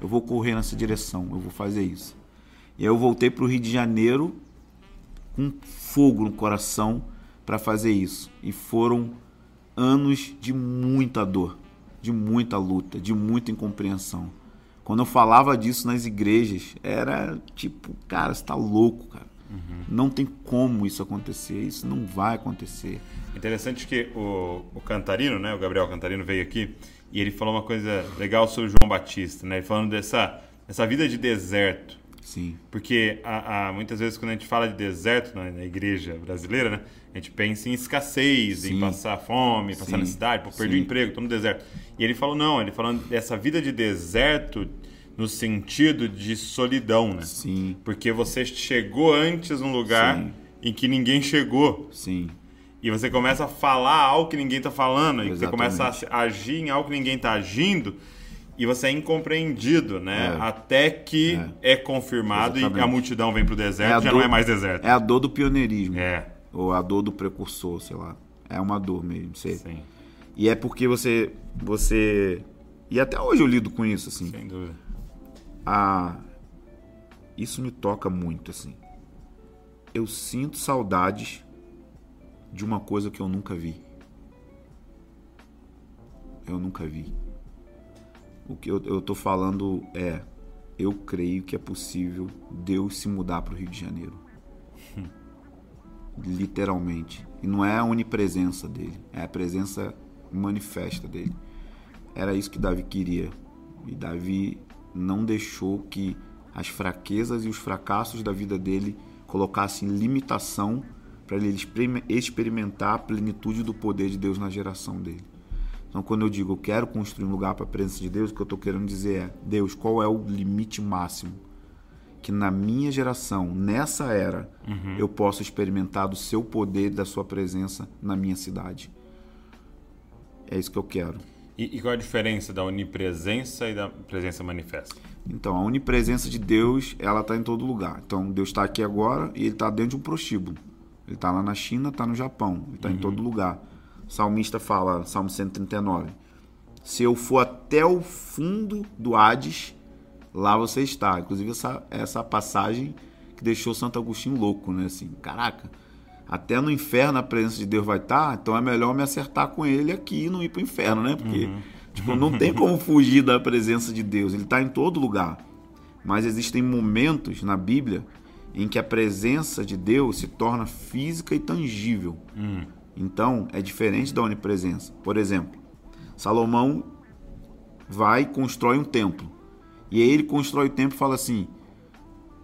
Eu vou correr nessa direção, eu vou fazer isso. E aí eu voltei pro Rio de Janeiro com fogo no coração para fazer isso. E foram anos de muita dor, de muita luta, de muita incompreensão. Quando eu falava disso nas igrejas, era tipo, cara, você tá louco, cara. Uhum. Não tem como isso acontecer, isso não vai acontecer. Interessante que o, o Cantarino, né, o Gabriel Cantarino veio aqui e ele falou uma coisa legal sobre João Batista, né? Falando dessa, dessa vida de deserto. Sim. Porque há, há muitas vezes quando a gente fala de deserto na, na, igreja brasileira, né? A gente pensa em escassez, Sim. em passar fome, passar Sim. necessidade, pô, perder o emprego, estou no deserto. E ele falou, não, ele falando dessa vida de deserto no sentido de solidão, né? Sim. Porque você chegou antes num lugar Sim. em que ninguém chegou. Sim. E você começa a falar algo que ninguém está falando, Exatamente. e você começa a agir em algo que ninguém está agindo, e você é incompreendido, né? É. Até que é, é confirmado Exatamente. e a multidão vem para o deserto, é já dor, não é mais deserto. É a dor do pioneirismo. É. Ou a dor do precursor, sei lá. É uma dor mesmo. Você... Sim. E é porque você, você. E até hoje eu lido com isso, assim. Sem dúvida. A... Isso me toca muito, assim. Eu sinto saudades de uma coisa que eu nunca vi. Eu nunca vi. O que eu, eu tô falando é, eu creio que é possível Deus se mudar para o Rio de Janeiro. Literalmente. E não é a onipresença dele, é a presença manifesta dele. Era isso que Davi queria. E Davi não deixou que as fraquezas e os fracassos da vida dele colocassem limitação para ele experimentar a plenitude do poder de Deus na geração dele. Então, quando eu digo eu quero construir um lugar para a presença de Deus, o que eu estou querendo dizer é: Deus, qual é o limite máximo que na minha geração, nessa era, uhum. eu possa experimentar do seu poder, da sua presença na minha cidade? É isso que eu quero. E, e qual é a diferença da onipresença e da presença manifesta? Então, a onipresença de Deus, ela está em todo lugar. Então, Deus está aqui agora e ele está dentro de um prostíbulo. Ele está lá na China, está no Japão, ele está uhum. em todo lugar. O salmista fala, Salmo 139, se eu for até o fundo do Hades, lá você está. Inclusive essa, essa passagem que deixou Santo Agostinho louco, né? Assim, caraca, até no inferno a presença de Deus vai estar, então é melhor me acertar com ele aqui e não ir para o inferno, né? Porque uhum. tipo, não tem como fugir da presença de Deus, ele está em todo lugar. Mas existem momentos na Bíblia em que a presença de Deus se torna física e tangível. Hum. Então, é diferente da onipresença. Por exemplo, Salomão vai e constrói um templo. E aí ele constrói o templo e fala assim: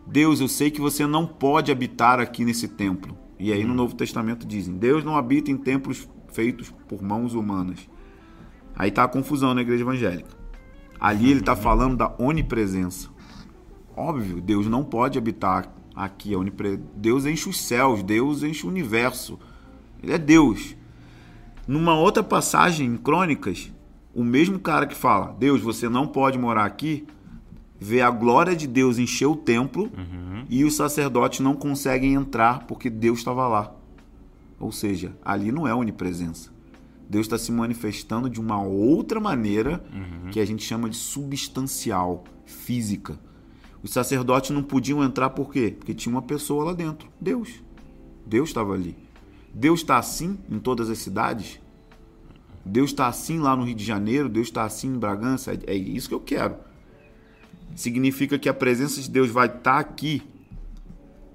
Deus, eu sei que você não pode habitar aqui nesse templo. E aí no hum. Novo Testamento dizem: Deus não habita em templos feitos por mãos humanas. Aí tá a confusão na igreja evangélica. Ali ele está falando da onipresença. Óbvio, Deus não pode habitar aqui a onipre... Deus enche os céus, Deus enche o universo. Ele é Deus. Numa outra passagem em Crônicas, o mesmo cara que fala: Deus, você não pode morar aqui, vê a glória de Deus encher o templo uhum. e os sacerdotes não conseguem entrar porque Deus estava lá. Ou seja, ali não é onipresença. Deus está se manifestando de uma outra maneira uhum. que a gente chama de substancial, física. Os sacerdotes não podiam entrar por quê? Porque tinha uma pessoa lá dentro. Deus. Deus estava ali. Deus está assim em todas as cidades? Deus está assim lá no Rio de Janeiro? Deus está assim em Bragança? É, é isso que eu quero. Significa que a presença de Deus vai estar tá aqui.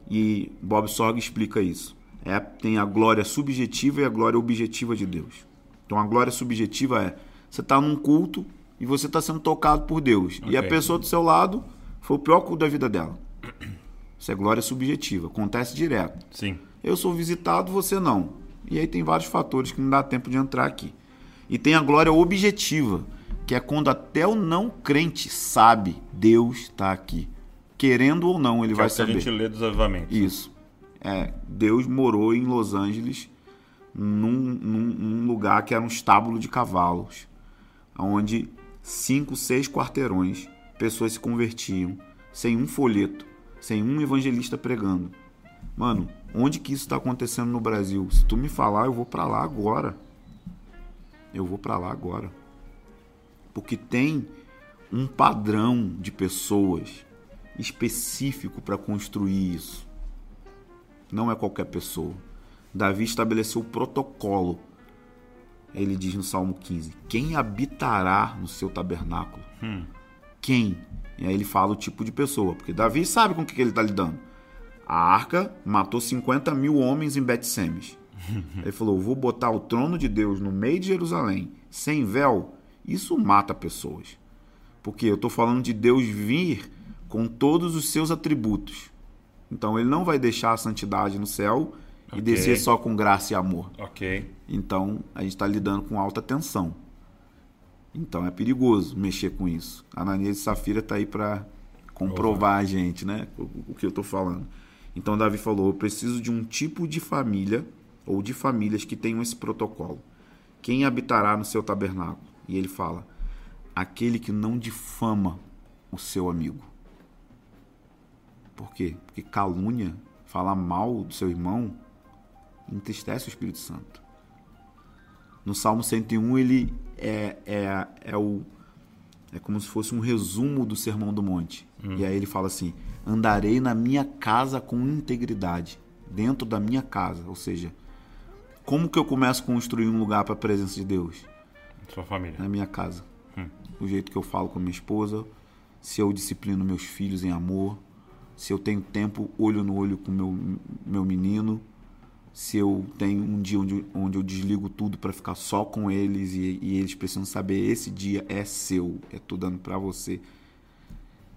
E Bob Sorg explica isso. É, tem a glória subjetiva e a glória objetiva de Deus. Então a glória subjetiva é você está num culto e você está sendo tocado por Deus. Okay. E a pessoa do seu lado foi o pior culto da vida dela. Isso é glória subjetiva, acontece direto. Sim. Eu sou visitado, você não. E aí tem vários fatores que não dá tempo de entrar aqui. E tem a glória objetiva, que é quando até o não crente sabe Deus está aqui. Querendo ou não, ele que vai é saber. a gente lê dos avivamentos. Isso. É, Deus morou em Los Angeles num, num, num lugar que era um estábulo de cavalos, onde cinco, seis quarteirões pessoas se convertiam sem um folheto, sem um evangelista pregando. Mano, onde que isso está acontecendo no Brasil? Se tu me falar, eu vou para lá agora. Eu vou para lá agora. Porque tem um padrão de pessoas específico para construir isso. Não é qualquer pessoa. Davi estabeleceu o protocolo. Ele diz no Salmo 15: Quem habitará no seu tabernáculo? Quem? E aí ele fala o tipo de pessoa, porque Davi sabe com o que que ele está lidando. A arca matou 50 mil homens em Bet-Semes. Ele falou: vou botar o trono de Deus no meio de Jerusalém, sem véu. Isso mata pessoas. Porque eu estou falando de Deus vir com todos os seus atributos. Então ele não vai deixar a santidade no céu e Ok. descer só com graça e amor. Ok. Então a gente está lidando com alta tensão. Então é perigoso mexer com isso. A Ananias e Safira está aí para comprovar a gente, né? O, o que eu estou falando. Então Davi falou: eu preciso de um tipo de família ou de famílias que tenham esse protocolo. Quem habitará no seu tabernáculo? E ele fala: aquele que não difama o seu amigo. Por quê? Porque calúnia, falar mal do seu irmão, entristece o Espírito Santo. No Salmo 101, ele é, é, é, o, é como se fosse um resumo do Sermão do Monte. E aí ele fala assim: andarei na minha casa com integridade, dentro da minha casa. Ou seja, como que eu começo a construir um lugar para a presença de Deus? Sua família. na minha casa. O jeito que eu falo com a minha esposa, se eu disciplino meus filhos em amor, se eu tenho tempo olho no olho com meu meu menino, se eu tenho um dia onde, onde eu desligo tudo para ficar só com eles e, e eles precisam saber esse dia é seu, é tô dando para você.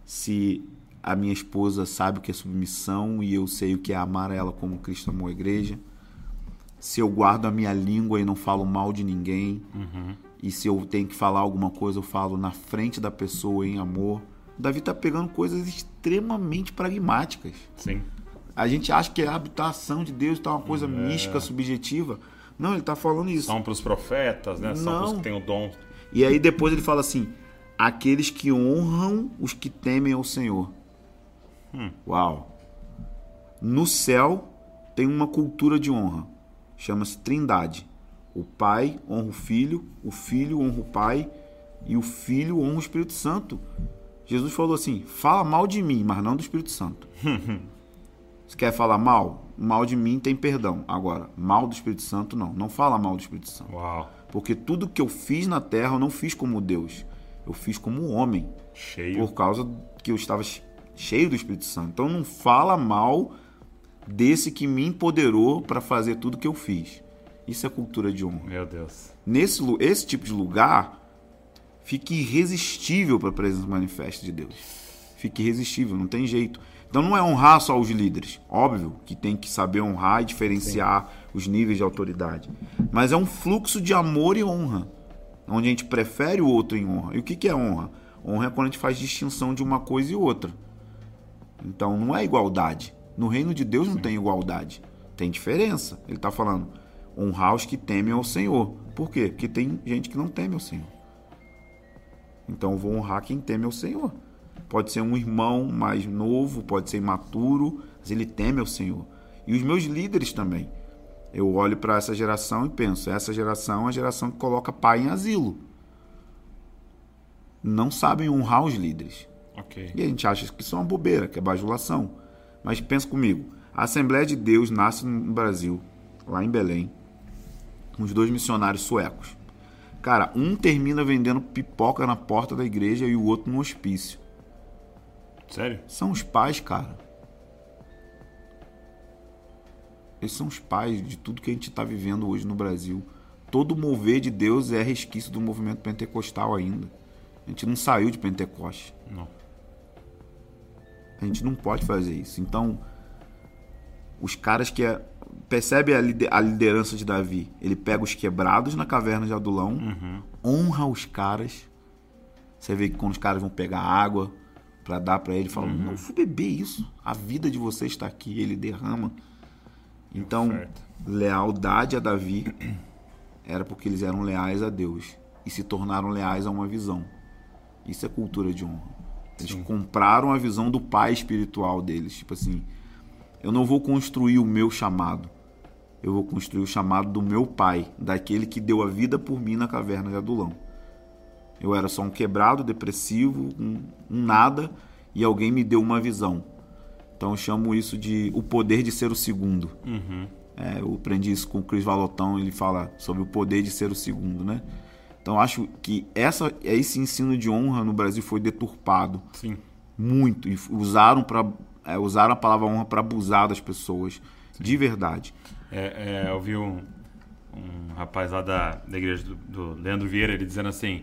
Se a minha esposa sabe o que é submissão e eu sei o que é amar ela como Cristo amou a igreja. Se eu guardo a minha língua e não falo mal de ninguém. E se eu tenho que falar alguma coisa, eu falo na frente da pessoa em amor. Davi tá pegando coisas extremamente pragmáticas. Sim. A gente acha que a habitação de Deus tá uma coisa É. mística, subjetiva. Não, ele tá falando isso. São pros profetas, né? São pros Não. que têm o dom. E aí depois ele fala assim: aqueles que honram os que temem ao Senhor. Uau! No céu tem uma cultura de honra. Chama-se Trindade. O Pai honra o Filho, o Filho honra o Pai e o Filho honra o Espírito Santo. Jesus falou assim: fala mal de mim, mas não do Espírito Santo. Você quer falar mal? Mal de mim tem perdão. Agora, mal do Espírito Santo, não. Não fala mal do Espírito Santo. Uau. Porque tudo que eu fiz na terra eu não fiz como Deus. Eu fiz como homem. Cheio. Por causa que eu estava che- cheio do Espírito Santo. Então não fala mal desse que me empoderou para fazer tudo que eu fiz. Isso é cultura de honra. Meu Deus. Nesse esse tipo de lugar fica irresistível para a presença manifesta de Deus. Fica irresistível, não tem jeito. Então não é honrar só os líderes. Óbvio que tem que saber honrar e diferenciar os níveis de autoridade. Mas é um fluxo de amor e honra. Onde a gente prefere o outro em honra. E o que, que é honra? Honra é quando a gente faz distinção de uma coisa e outra. Então não é igualdade. No reino de Deus não tem igualdade. Tem diferença. Ele está falando honrar os que temem ao Senhor. Por quê? Porque tem gente que não teme ao Senhor. Então eu vou honrar quem teme ao Senhor. Pode ser um irmão mais novo, pode ser imaturo, mas ele teme ao Senhor. E os meus líderes também. Eu olho para essa geração e penso: essa geração é a geração que coloca pai em asilo. Não sabem honrar os líderes. Ok. E a gente acha que isso é uma bobeira, que é bajulação. Mas pensa comigo: a Assembleia de Deus nasce no Brasil, lá em Belém, com os dois missionários suecos. Cara, um termina vendendo pipoca na porta da igreja e o outro no hospício. Sério? São os pais, cara. Eles são os pais de tudo que a gente está vivendo hoje no Brasil. Todo mover de Deus é resquício do movimento pentecostal ainda. A gente não saiu de Pentecoste. Não. A gente não pode fazer isso. Então, os caras que é, percebe a, lide- a liderança de Davi. Ele pega os quebrados na caverna de Adulão, honra os caras. Você vê que quando os caras vão pegar água para dar para ele, fala: "Não fui beber isso. A vida de você está aqui". Ele derrama. Então, Certo. lealdade a Davi era porque eles eram leais a Deus e se tornaram leais a uma visão. Isso é cultura de honra. Eles compraram a visão do pai espiritual deles. Tipo assim, eu não vou construir o meu chamado. Eu vou construir o chamado do meu pai, daquele que deu a vida por mim na caverna de Adulão. Eu era só um quebrado, depressivo, um, um nada, e alguém me deu uma visão. Então eu chamo isso de o poder de ser o segundo. É, eu aprendi isso com o Chris Valotão, ele fala sobre o poder de ser o segundo, né? Então acho que essa, esse ensino de honra no Brasil foi deturpado Sim. muito e usaram para é, usaram a palavra honra para abusar das pessoas de verdade. É, é, eu vi um, um rapaz lá da, da igreja do, do Leandro Vieira, ele dizendo assim,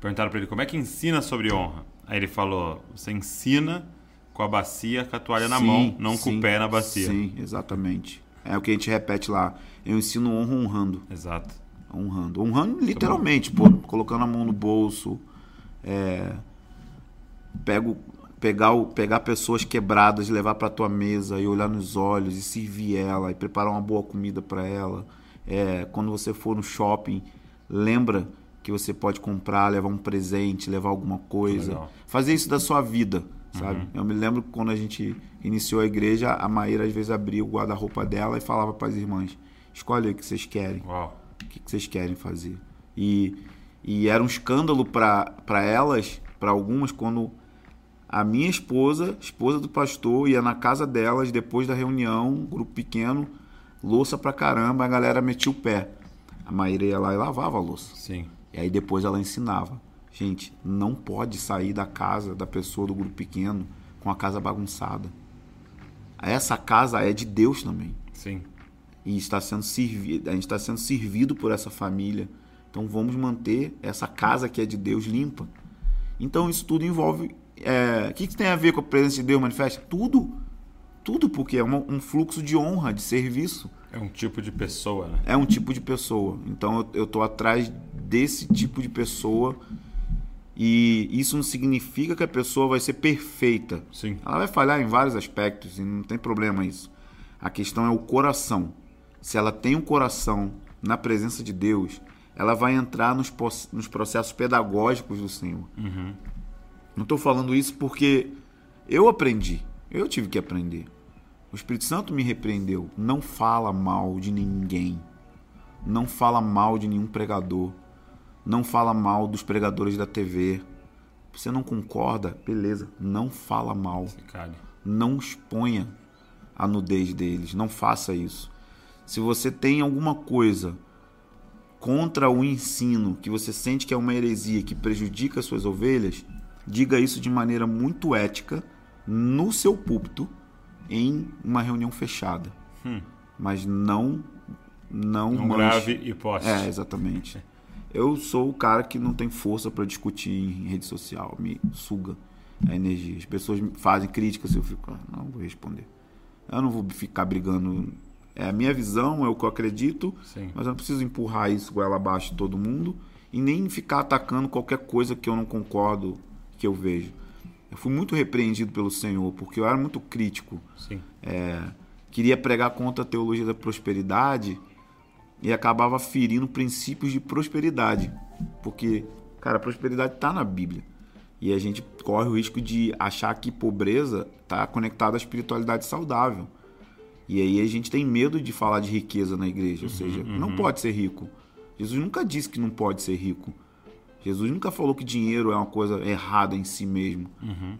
perguntaram para ele como é que ensina sobre honra. Aí ele falou, você ensina com a bacia, com a toalha na Sim, mão, não com sim, o pé na bacia. Sim, exatamente. É o que a gente repete lá. Eu ensino honra honrando. Exato. Honrando. Honrando literalmente, pô, colocando a mão no bolso. É, pego, pegar, o- pegar pessoas quebradas, levar pra tua mesa e olhar nos olhos e servir ela e preparar uma boa comida pra ela. É, quando você for no shopping, lembra que você pode comprar, levar um presente, levar alguma coisa. Legal. Fazer isso da sua vida, sabe? Eu me lembro que quando a gente iniciou a igreja, a Maíra às vezes abria o guarda-roupa dela e falava para as irmãs: escolhe o que vocês querem Uau. o que, que vocês querem fazer? E, e era um escândalo para elas, para algumas, quando a minha esposa, esposa do pastor, ia na casa delas depois da reunião, um grupo pequeno, louça pra caramba, a galera metia o pé. A Maíra ia lá e lavava a louça. Sim. E aí depois ela ensinava. Gente, não pode sair da casa da pessoa do grupo pequeno com a casa bagunçada. Essa casa é de Deus também Sim. e está sendo servido, a gente está sendo servido por essa família. Então vamos manter essa casa que é de Deus limpa. Então isso tudo envolve. É, O que, que tem a ver com a presença de Deus manifesta? Tudo. Tudo, porque é uma- um fluxo de honra, de serviço. É um tipo de pessoa, né? É um tipo de pessoa. Então eu, eu tô atrás desse tipo de pessoa. E isso não significa que a pessoa vai ser perfeita. Sim. Ela vai falhar em vários aspectos e não tem problema isso. A questão é o coração. Se ela tem um coração na presença de Deus, ela vai entrar nos, nos processos pedagógicos do Senhor. Não estou falando isso porque eu aprendi. Eu tive que aprender. O Espírito Santo me repreendeu. Não fala mal de ninguém. Não fala mal de nenhum pregador. Não fala mal dos pregadores da TV. Você não concorda? Beleza. Não fala mal não exponha a nudez deles, não faça isso. Se você tem alguma coisa contra o ensino que você sente que é uma heresia que prejudica as suas ovelhas, diga isso de maneira muito ética no seu púlpito em uma reunião fechada. Mas não não grave e poste. É, exatamente. Eu sou o cara que não tem força para discutir em rede social, me suga a energia. As pessoas fazem críticas, eu fico, ah, não vou responder. Eu não vou ficar brigando. É a minha visão, é o que eu acredito, Sim. mas eu não preciso empurrar isso goela abaixo de todo mundo e nem ficar atacando qualquer coisa que eu não concordo que eu vejo. Eu fui muito repreendido pelo Senhor, porque eu era muito crítico é, queria pregar contra a teologia da prosperidade e acabava ferindo princípios de prosperidade. Porque, cara, prosperidade está na Bíblia. E a gente corre o risco de achar que pobreza está conectada à espiritualidade saudável. E aí a gente tem medo de falar de riqueza na igreja. Ou seja, não pode ser rico. Jesus nunca disse que não pode ser rico. Jesus nunca falou que dinheiro é uma coisa errada em si mesmo.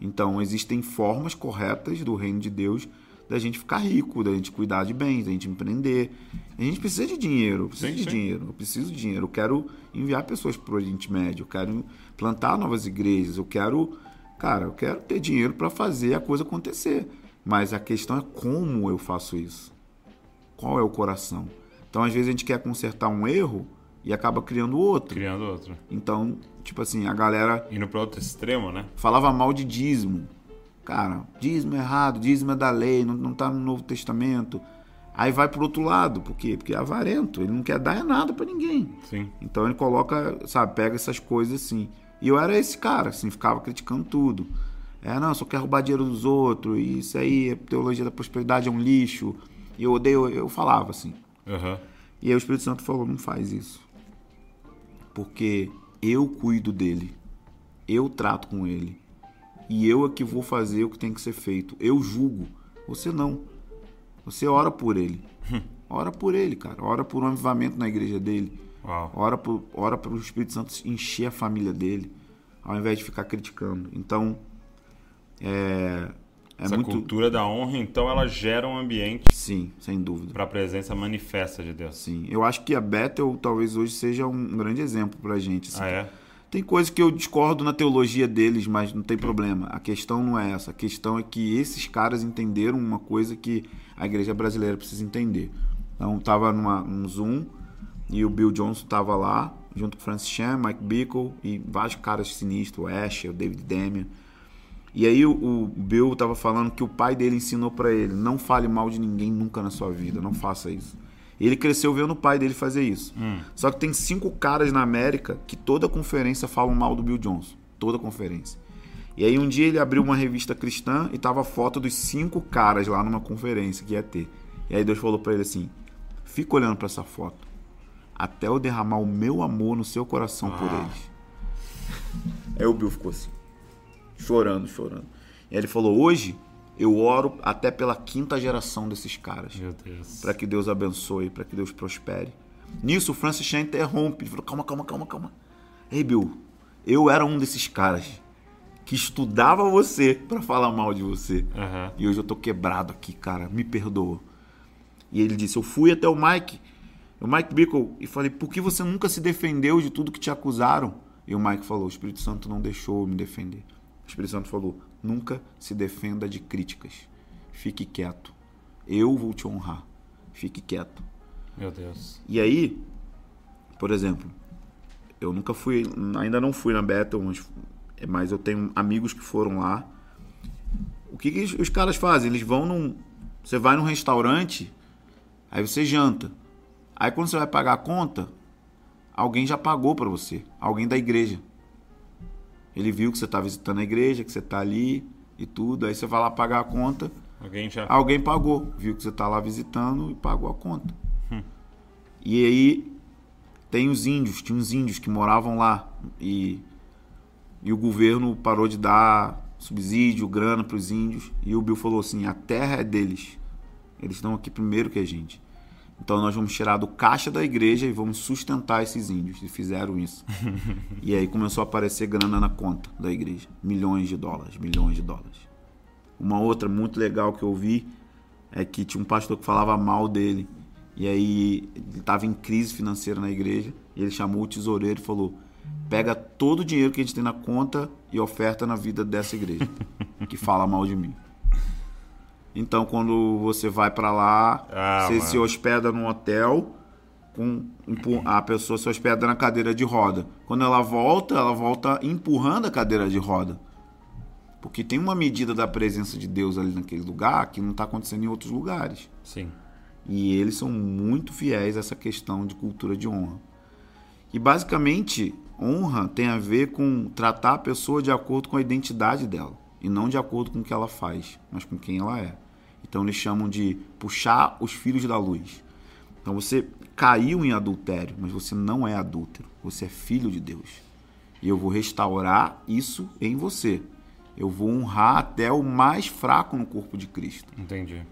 Então, existem formas corretas do reino de Deus da gente ficar rico, da gente cuidar de bens, da gente empreender. A gente precisa de dinheiro, eu preciso Sim, de sim. dinheiro, eu preciso de dinheiro. Eu quero enviar pessoas para o Oriente Médio, eu quero plantar novas igrejas, eu quero, cara, eu quero ter dinheiro para fazer a coisa acontecer. Mas a questão é como eu faço isso. Qual é o coração? Então, às vezes a gente quer consertar um erro e acaba criando outro. Criando outro. Então, tipo assim, a galera Indo para outro extremo, né? falava mal de dízimo. Cara, dízimo é errado, dízimo é da lei, não, não tá no Novo Testamento. Aí vai pro outro lado, por quê? Porque é avarento, ele não quer dar nada pra ninguém. Sim. Então ele coloca, sabe, pega essas coisas assim. E eu era esse cara, assim, ficava criticando tudo. É, não, só quer roubar dinheiro dos outros, e isso aí, a teologia da prosperidade é um lixo. E eu odeio, eu falava assim. Aham. E aí o Espírito Santo falou: não faz isso. Porque eu cuido dele. Eu trato com ele. E eu é que vou fazer o que tem que ser feito. Eu julgo. Você não. Você ora por ele. Ora por ele, cara. Ora por um avivamento na igreja dele. Uau. Ora por, ora para o Espírito Santo encher a família dele, ao invés de ficar criticando. Então, é, É Essa muito. cultura da honra, então, ela gera um ambiente Sim, sem dúvida. para a presença manifesta de Deus. Sim. Eu acho que a Bethel talvez hoje seja um grande exemplo pra gente. assim. Ah, é? Tem coisas que eu discordo na teologia deles, mas não tem problema. A questão não é essa. A questão é que esses caras entenderam uma coisa que a igreja brasileira precisa entender. Então, tava numa, num Zoom e o Bill Johnson tava lá, junto com o Francis Chan, Mike Bickle e vários caras sinistros, o Ash, o David Damian. E aí o, o Bill tava falando que o pai dele ensinou pra ele, não fale mal de ninguém nunca na sua vida, não faça isso. Ele cresceu vendo o pai dele fazer isso. Só que tem cinco caras na América que toda conferência falam mal do Bill Johnson. Toda conferência. E aí um dia ele abriu uma revista cristã e tava a foto dos cinco caras lá numa conferência que ia ter. E aí Deus falou pra ele assim: fica olhando pra essa foto. Até eu derramar o meu amor no seu coração por eles. Aí o Bill ficou assim, chorando, chorando. E aí ele falou: hoje eu oro até pela quinta geração desses caras. Meu Deus. Para que Deus abençoe, para que Deus prospere. Nisso, o Francis Chan interrompe. Ele falou: calma, calma, calma, calma. Ei, Bill, eu era um desses caras que estudava você para falar mal de você. Aham. E hoje eu tô quebrado aqui, cara. Me perdoa. E ele disse: Eu fui até o Mike, o Mike Bickle, e falei: Por que você nunca se defendeu de tudo que te acusaram? E o Mike falou: O Espírito Santo não deixou eu me defender. O Espírito Santo falou: Nunca se defenda de críticas. Fique quieto. Eu vou te honrar. Fique quieto. Meu Deus. E aí, por exemplo, eu nunca fui, ainda não fui na Battle, mas, mas eu tenho amigos que foram lá. O que, que os- os caras fazem? Eles vão num. Você vai num restaurante, aí você janta. Aí quando você vai pagar a conta, alguém já pagou pra você. Alguém da igreja. Ele viu que você tá visitando a igreja, que você tá ali e tudo. Aí você vai lá pagar a conta. Alguém já. Alguém pagou, viu que você tá lá visitando e pagou a conta. E aí tem os índios, tinha uns índios que moravam lá e, e o governo parou de dar subsídio, grana para os índios e o Bill falou assim: a terra é deles, eles estão aqui primeiro que a gente. Então nós vamos tirar do caixa da igreja e vamos sustentar esses índios. E fizeram isso. e aí começou a aparecer grana na conta da igreja, milhões de dólares, milhões de dólares. Uma outra muito legal que eu vi é que tinha um pastor que falava mal dele. E aí ele estava em crise financeira na igreja. E ele chamou o tesoureiro e falou: Pega todo o dinheiro que a gente tem na conta e oferta na vida dessa igreja, que fala mal de mim. Então, quando você vai para lá, Ah, você mano. se hospeda num hotel, com, a pessoa se hospeda na cadeira de roda. Quando ela volta, ela volta empurrando a cadeira de roda. Porque tem uma medida da presença de Deus ali naquele lugar que não está acontecendo em outros lugares. Sim. E eles são muito fiéis a essa questão de cultura de honra. E basicamente, honra tem a ver com tratar a pessoa de acordo com a identidade dela. E não de acordo com o que ela faz, mas com quem ela é. Então eles chamam de puxar os filhos da luz. Então você caiu em adultério, mas você não é adúltero. Você é filho de Deus. E eu vou restaurar isso em você. Eu vou honrar até o mais fraco no corpo de Cristo. Entendi.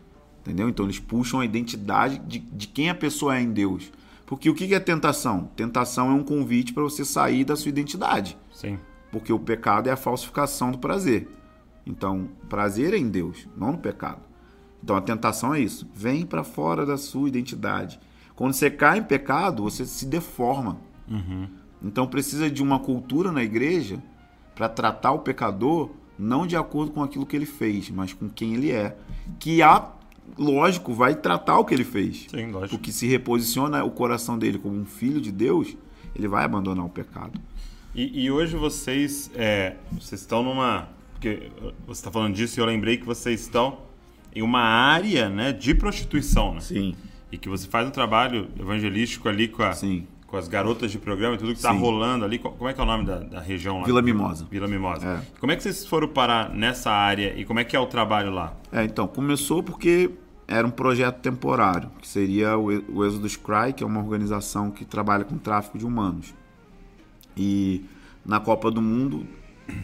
Entendeu? Então eles puxam a identidade de, de quem a pessoa é em Deus. Porque o que que é tentação? Tentação é um convite para você sair da sua identidade. Sim. Porque o pecado é a falsificação do prazer. Então, prazer é em Deus, não no pecado. Então a tentação é isso. Vem para fora da sua identidade. Quando você cai em pecado, você se deforma. Então precisa de uma cultura na igreja para tratar o pecador não de acordo com aquilo que ele fez, mas com quem ele é. Que há, lógico, vai tratar o que ele fez. Sim, lógico. Porque se reposiciona o coração dele como um filho de Deus, ele vai abandonar o pecado. E, e hoje vocês, é, vocês estão numa. Porque você está falando disso e eu lembrei que vocês estão em uma área né, de prostituição, né? Sim, E que você faz um trabalho evangelístico ali com, a- com as garotas de programa e tudo que está rolando ali. Co- Como é que é o nome da, da região lá? Vila Mimosa. Vila Mimosa. É. Como é que vocês foram parar nessa área e como é que é o trabalho lá? É, então, começou porque era um projeto temporário, que seria o, o Exodus Cry, que é uma organização que trabalha com tráfico de humanos. E na Copa do Mundo,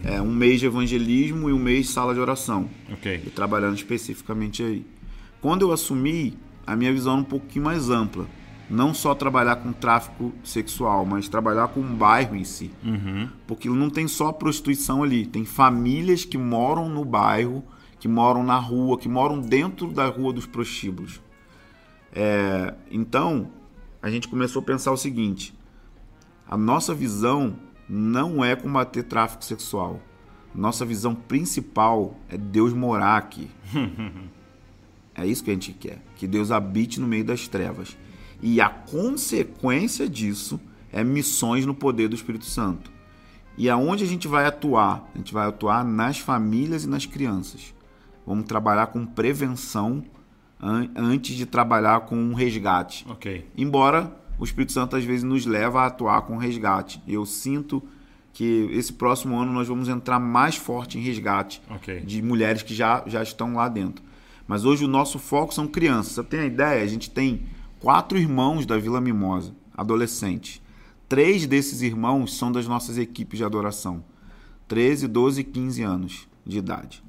é um mês de evangelismo e um mês de sala de oração. e Ok. trabalhando especificamente aí. Quando eu assumi, a minha visão era um pouquinho mais ampla. Não só trabalhar com tráfico sexual, mas trabalhar com um bairro em si. Uhum. Porque não tem só prostituição ali, tem famílias que moram no bairro, que moram na rua, que moram dentro da rua dos prostíbulos. É, então, a gente começou a pensar o seguinte: a nossa visão não é combater tráfico sexual. Nossa visão principal é Deus morar aqui. é isso que a gente quer, que Deus habite no meio das trevas. E a consequência disso é missões no poder do Espírito Santo. E aonde a gente vai atuar? A gente vai atuar nas famílias e nas crianças. Vamos trabalhar com prevenção an antes de trabalhar com um resgate. Ok. Embora o Espírito Santo às vezes nos leva a atuar com resgate. Eu sinto que esse próximo ano nós vamos entrar mais forte em resgate Ok. de mulheres que já, já estão lá dentro. Mas hoje o nosso foco são crianças. Você tem a ideia? A gente tem quatro irmãos da Vila Mimosa, adolescentes. Três desses irmãos são das nossas equipes de adoração. 13, 12 e 15 anos de idade.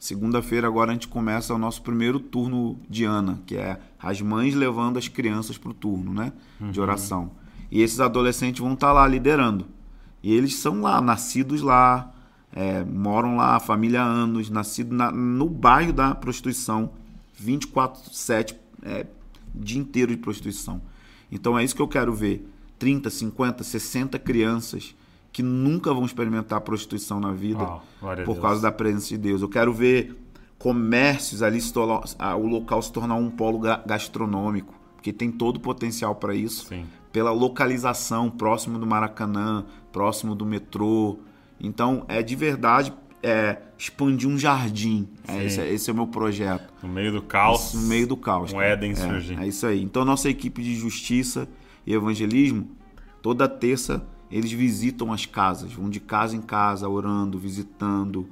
Segunda-feira agora a gente começa o nosso primeiro turno de Ana, que é as mães levando as crianças para o turno, né? De oração. E esses adolescentes vão estar lá liderando. E eles são lá, nascidos lá, é, moram lá, família há anos, nascido na- no bairro da prostituição, 24/7, é, dia inteiro de prostituição. Então é isso que eu quero ver. 30, 50, 60 crianças que nunca vão experimentar prostituição na vida a por causa da presença de Deus. Eu quero ver comércios ali, o local se tornar um polo ga- gastronômico, porque tem todo o potencial para isso Sim. pela localização próximo do Maracanã, próximo do metrô. Então, é de verdade é, expandir um jardim. É, esse, é- esse é o meu projeto. No meio do caos. No meio do caos. Um. Éden é, surgir. É isso aí. Então, nossa equipe de justiça e evangelismo, toda terça eles visitam as casas, vão de casa em casa, orando, visitando.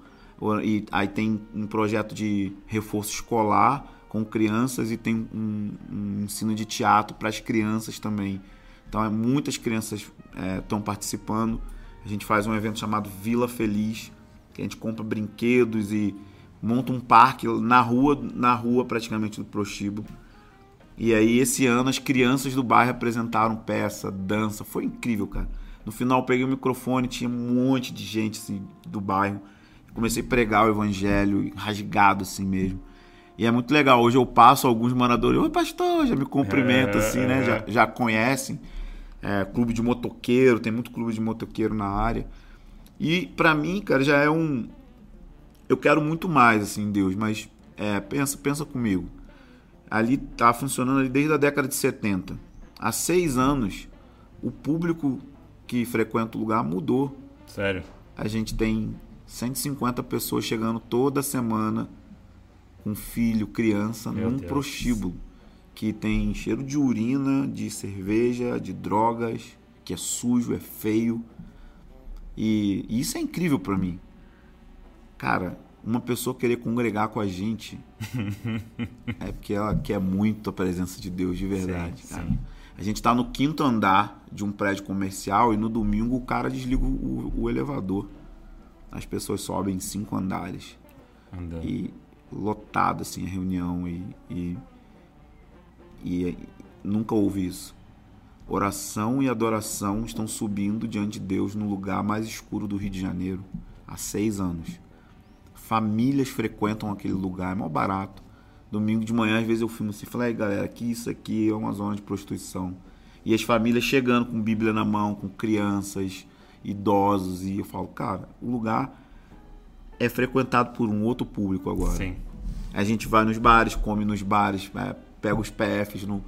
E aí tem um projeto de reforço escolar com crianças e tem um, um ensino de teatro para as crianças também. Então, é, muitas crianças estão participando. A gente faz um evento chamado Vila Feliz, que a gente compra brinquedos e monta um parque na rua, na rua praticamente do prostíbulo. E aí esse ano as crianças do bairro apresentaram peça, dança, foi incrível, cara. No final eu peguei o microfone, tinha um monte de gente assim, do bairro. Comecei a pregar o evangelho, rasgado assim mesmo. E é muito legal. Hoje eu passo alguns moradores, oi pastor, já me cumprimentam É, assim, né? é. Já, já conhecem. É, clube de motoqueiro, tem muito clube de motoqueiro na área. E pra mim, cara, já é um. Eu quero muito mais, assim, Deus, mas é, pensa, pensa comigo. Ali tá funcionando ali desde a década de 70. Há seis anos, o público que frequenta o lugar mudou. Sério. A gente tem 150 pessoas chegando toda semana com filho, criança, Meu num Deus. prostíbulo que tem cheiro de urina, de cerveja, de drogas, que é sujo, é feio. E, e isso é incrível pra mim. Cara, uma pessoa querer congregar com a gente é porque ela quer muito a presença de Deus de verdade, Sim, cara. sim. A gente tá no quinto andar de um prédio comercial e no domingo o cara desliga o, o elevador. As pessoas sobem cinco andares Andando. e lotado assim a reunião e, e, e nunca houve isso. Oração e adoração estão subindo diante de Deus no lugar mais escuro do Rio de Janeiro há seis anos. Famílias frequentam aquele lugar, é mó barato. Domingo de manhã, às vezes eu filmo assim, falei, "Aí, galera, aqui isso aqui é uma zona de prostituição. E as famílias chegando com Bíblia na mão, com crianças, idosos, e eu falo, cara, o lugar é frequentado por um outro público agora. Sim. A gente vai nos bares, come nos bares, é, pega os PFs no,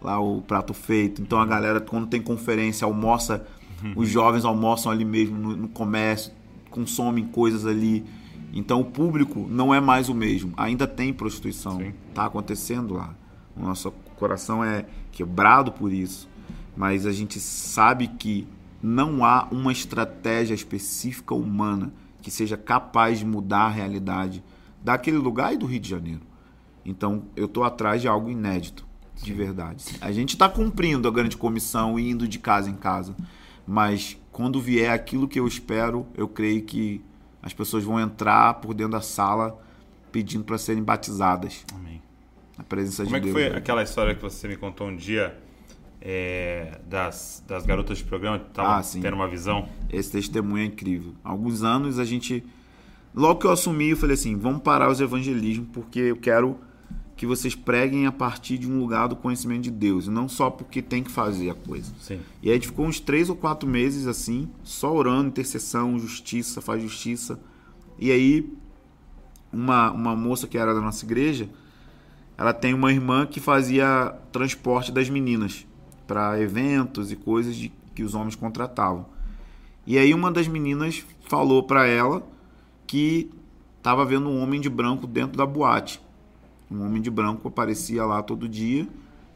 lá o prato feito. Então a galera, quando tem conferência, almoça, os jovens almoçam ali mesmo no, no comércio, consomem coisas ali. Então o público não é mais o mesmo. Ainda tem prostituição. Sim. Tá acontecendo lá. O nosso coração é quebrado por isso. Mas a gente sabe que não há uma estratégia específica humana que seja capaz de mudar a realidade daquele lugar e do Rio de Janeiro. Então, eu estou atrás de algo inédito, de verdade. A gente está cumprindo a grande comissão e indo de casa em casa, mas quando vier aquilo que eu espero, eu creio que as pessoas vão entrar por dentro da sala pedindo para serem batizadas Amém. na presença Como é de que Deus. foi aquela história que você me contou um dia é, das, das garotas de programa que estavam Ah, tendo uma visão? Esse testemunho é incrível. Há alguns anos a gente Logo que eu assumi, eu falei assim: vamos parar os evangelismos, porque eu quero que vocês preguem a partir de um lugar do conhecimento de Deus, e não só porque tem que fazer a coisa. Sim. E aí a gente ficou uns três ou quatro meses assim, só orando, intercessão, justiça, faz justiça. E aí, uma, uma moça que era da nossa igreja, ela tem uma irmã que fazia transporte das meninas para eventos e coisas de, que os homens contratavam. E aí uma das meninas falou para ela que estava vendo um homem de branco dentro da boate. Um homem de branco aparecia lá todo dia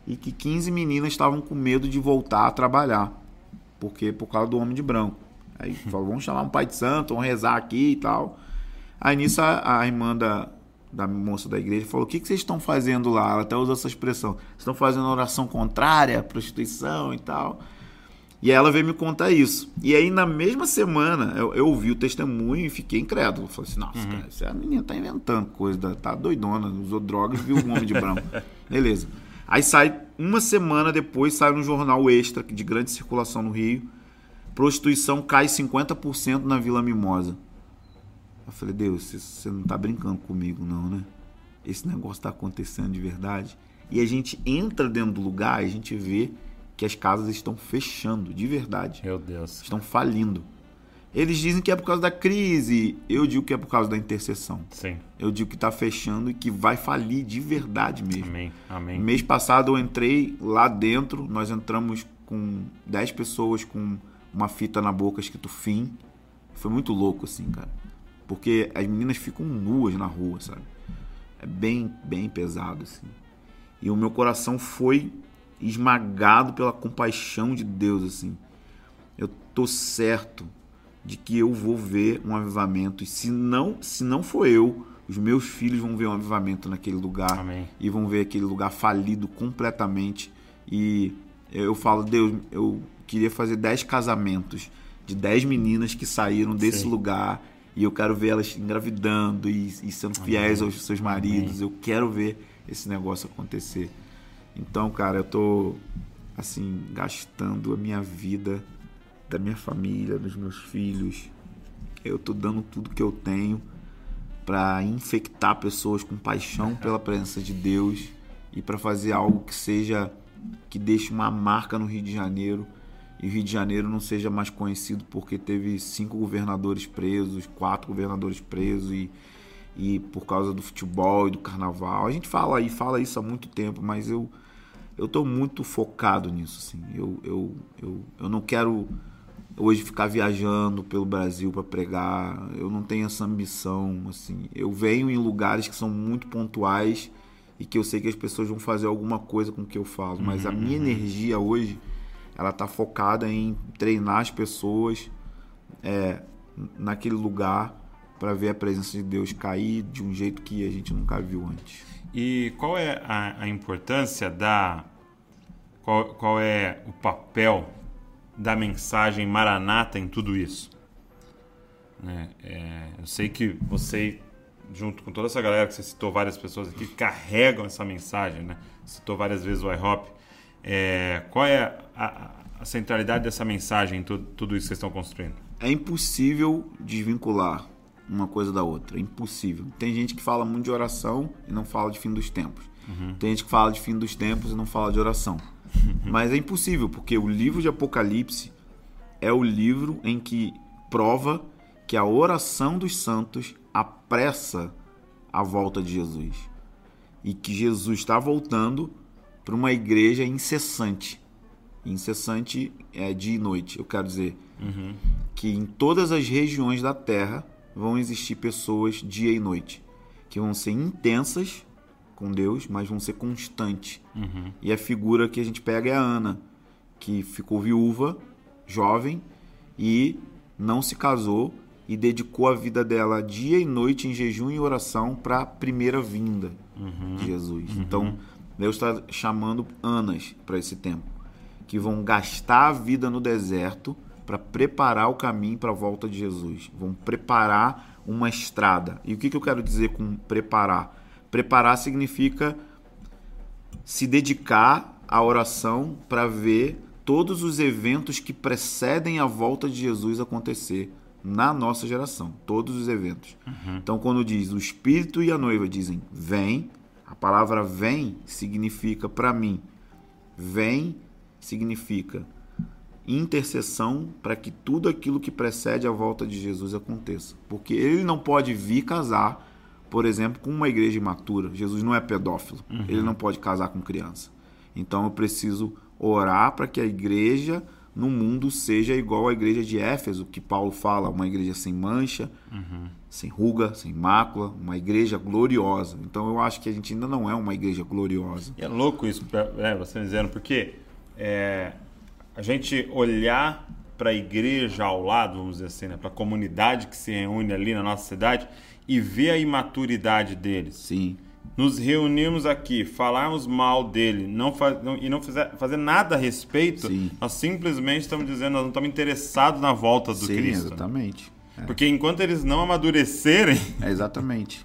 e que 15 meninas estavam com medo de voltar a trabalhar, porque por causa do homem de branco. Aí falou, vamos chamar um pai de santo, vamos rezar aqui e tal. Aí nisso a, a irmã da, da moça da igreja falou: O que, que vocês estão fazendo lá? Ela até usou essa expressão: estão fazendo oração contrária à prostituição e tal. E aí ela veio me contar isso. E aí, na mesma semana, eu, eu ouvi o testemunho e fiquei incrédulo. Falei assim: Nossa, uhum. cara, essa menina tá inventando coisa, tá doidona, usou drogas, viu um homem de branco. Beleza. Aí sai, uma semana depois, sai no jornal extra, de grande circulação no Rio: prostituição cai 50% na Vila Mimosa. Eu falei, Deus, você não tá brincando comigo, não, né? Esse negócio tá acontecendo de verdade. E a gente entra dentro do lugar e a gente vê que as casas estão fechando, de verdade. Meu Deus. Estão falindo. Eles dizem que é por causa da crise. Eu digo que é por causa da intercessão. Sim. Eu digo que está fechando e que vai falir de verdade mesmo. Amém. Amém. Mês passado eu entrei lá dentro, nós entramos com 10 pessoas com uma fita na boca escrito fim. Foi muito louco assim, cara. Porque as meninas ficam nuas na rua, sabe? É bem, bem pesado, assim. E o meu coração foi esmagado pela compaixão de Deus, assim. Eu tô certo de que eu vou ver um avivamento. E se não, se não for eu, os meus filhos vão ver um avivamento naquele lugar. Amém. E vão ver aquele lugar falido completamente. E eu falo, Deus, eu queria fazer dez casamentos de dez meninas que saíram desse Sim. lugar e eu quero ver elas engravidando e, e sendo fiéis aos seus maridos. Amém. Eu quero ver esse negócio acontecer. Então, cara, eu tô assim gastando a minha vida da minha família, dos meus filhos. Eu tô dando tudo que eu tenho para infectar pessoas com paixão pela presença de Deus e para fazer algo que seja que deixe uma marca no Rio de Janeiro e o Rio de Janeiro não seja mais conhecido porque teve cinco governadores presos, quatro governadores presos e, e por causa do futebol e do carnaval. A gente fala e fala isso há muito tempo, mas eu eu estou muito focado nisso. Assim. Eu, eu, eu, eu não quero hoje ficar viajando pelo Brasil para pregar. Eu não tenho essa ambição. Assim. Eu venho em lugares que são muito pontuais e que eu sei que as pessoas vão fazer alguma coisa com o que eu falo. Mas a minha uhum. energia hoje ela está focada em treinar as pessoas é, naquele lugar para ver a presença de Deus cair de um jeito que a gente nunca viu antes. E qual é a, a importância da. Qual, qual é o papel da mensagem maranata em tudo isso? Né? É, eu sei que você, junto com toda essa galera que você citou, várias pessoas aqui, carregam essa mensagem, né? Citou várias vezes o iHop. É, qual é a, a, centralidade dessa mensagem em tudo, tudo isso que vocês estão construindo? É impossível desvincular uma coisa da outra. É impossível. Tem gente que fala muito de oração e não fala de fim dos tempos. Uhum. Tem gente que fala de fim dos tempos e não fala de oração. Mas é impossível, porque o livro de Apocalipse é o livro em que prova que a oração dos santos apressa a volta de Jesus. E que Jesus está voltando para uma igreja incessante. Incessante é dia e noite, eu quero dizer. Uhum. Que em todas as regiões da terra vão existir pessoas dia e noite. Que vão ser intensas com Deus, mas vão ser constantes. Uhum. E a figura que a gente pega é a Ana, que ficou viúva, jovem, e não se casou e dedicou a vida dela dia e noite em jejum e oração para a primeira vinda uhum. de Jesus. Uhum. Então, Deus está chamando Anas para esse tempo, que vão gastar a vida no deserto para preparar o caminho para a volta de Jesus. Vão preparar uma estrada. E o que, que eu quero dizer com preparar? Preparar significa se dedicar à oração para ver todos os eventos que precedem a volta de Jesus acontecer na nossa geração, todos os eventos. Então, quando diz o Espírito e a noiva dizem vem, a palavra vem significa para mim, vem significa intercessão para que tudo aquilo que precede a volta de Jesus aconteça. Porque ele não pode vir casar, por exemplo, com uma igreja imatura. Jesus não é pedófilo, ele não pode casar com criança. Então eu preciso orar para que a igreja no mundo seja igual à igreja de Éfeso, que Paulo fala, uma igreja sem mancha, sem ruga, sem mácula, uma igreja gloriosa. Então eu acho que a gente ainda não é uma igreja gloriosa. E é louco isso, né, você dizendo, porque é, a gente olhar para a igreja ao lado, vamos dizer assim, né, para a comunidade que se reúne ali na nossa cidade e ver a imaturidade deles. Sim, Nos reunirmos aqui, falarmos mal dele não fa- não- e não fizer, fazer nada a respeito, Sim. nós simplesmente estamos dizendo, nós não estamos interessados na volta do sim, Cristo. exatamente. É. Porque enquanto eles não amadurecerem, É exatamente.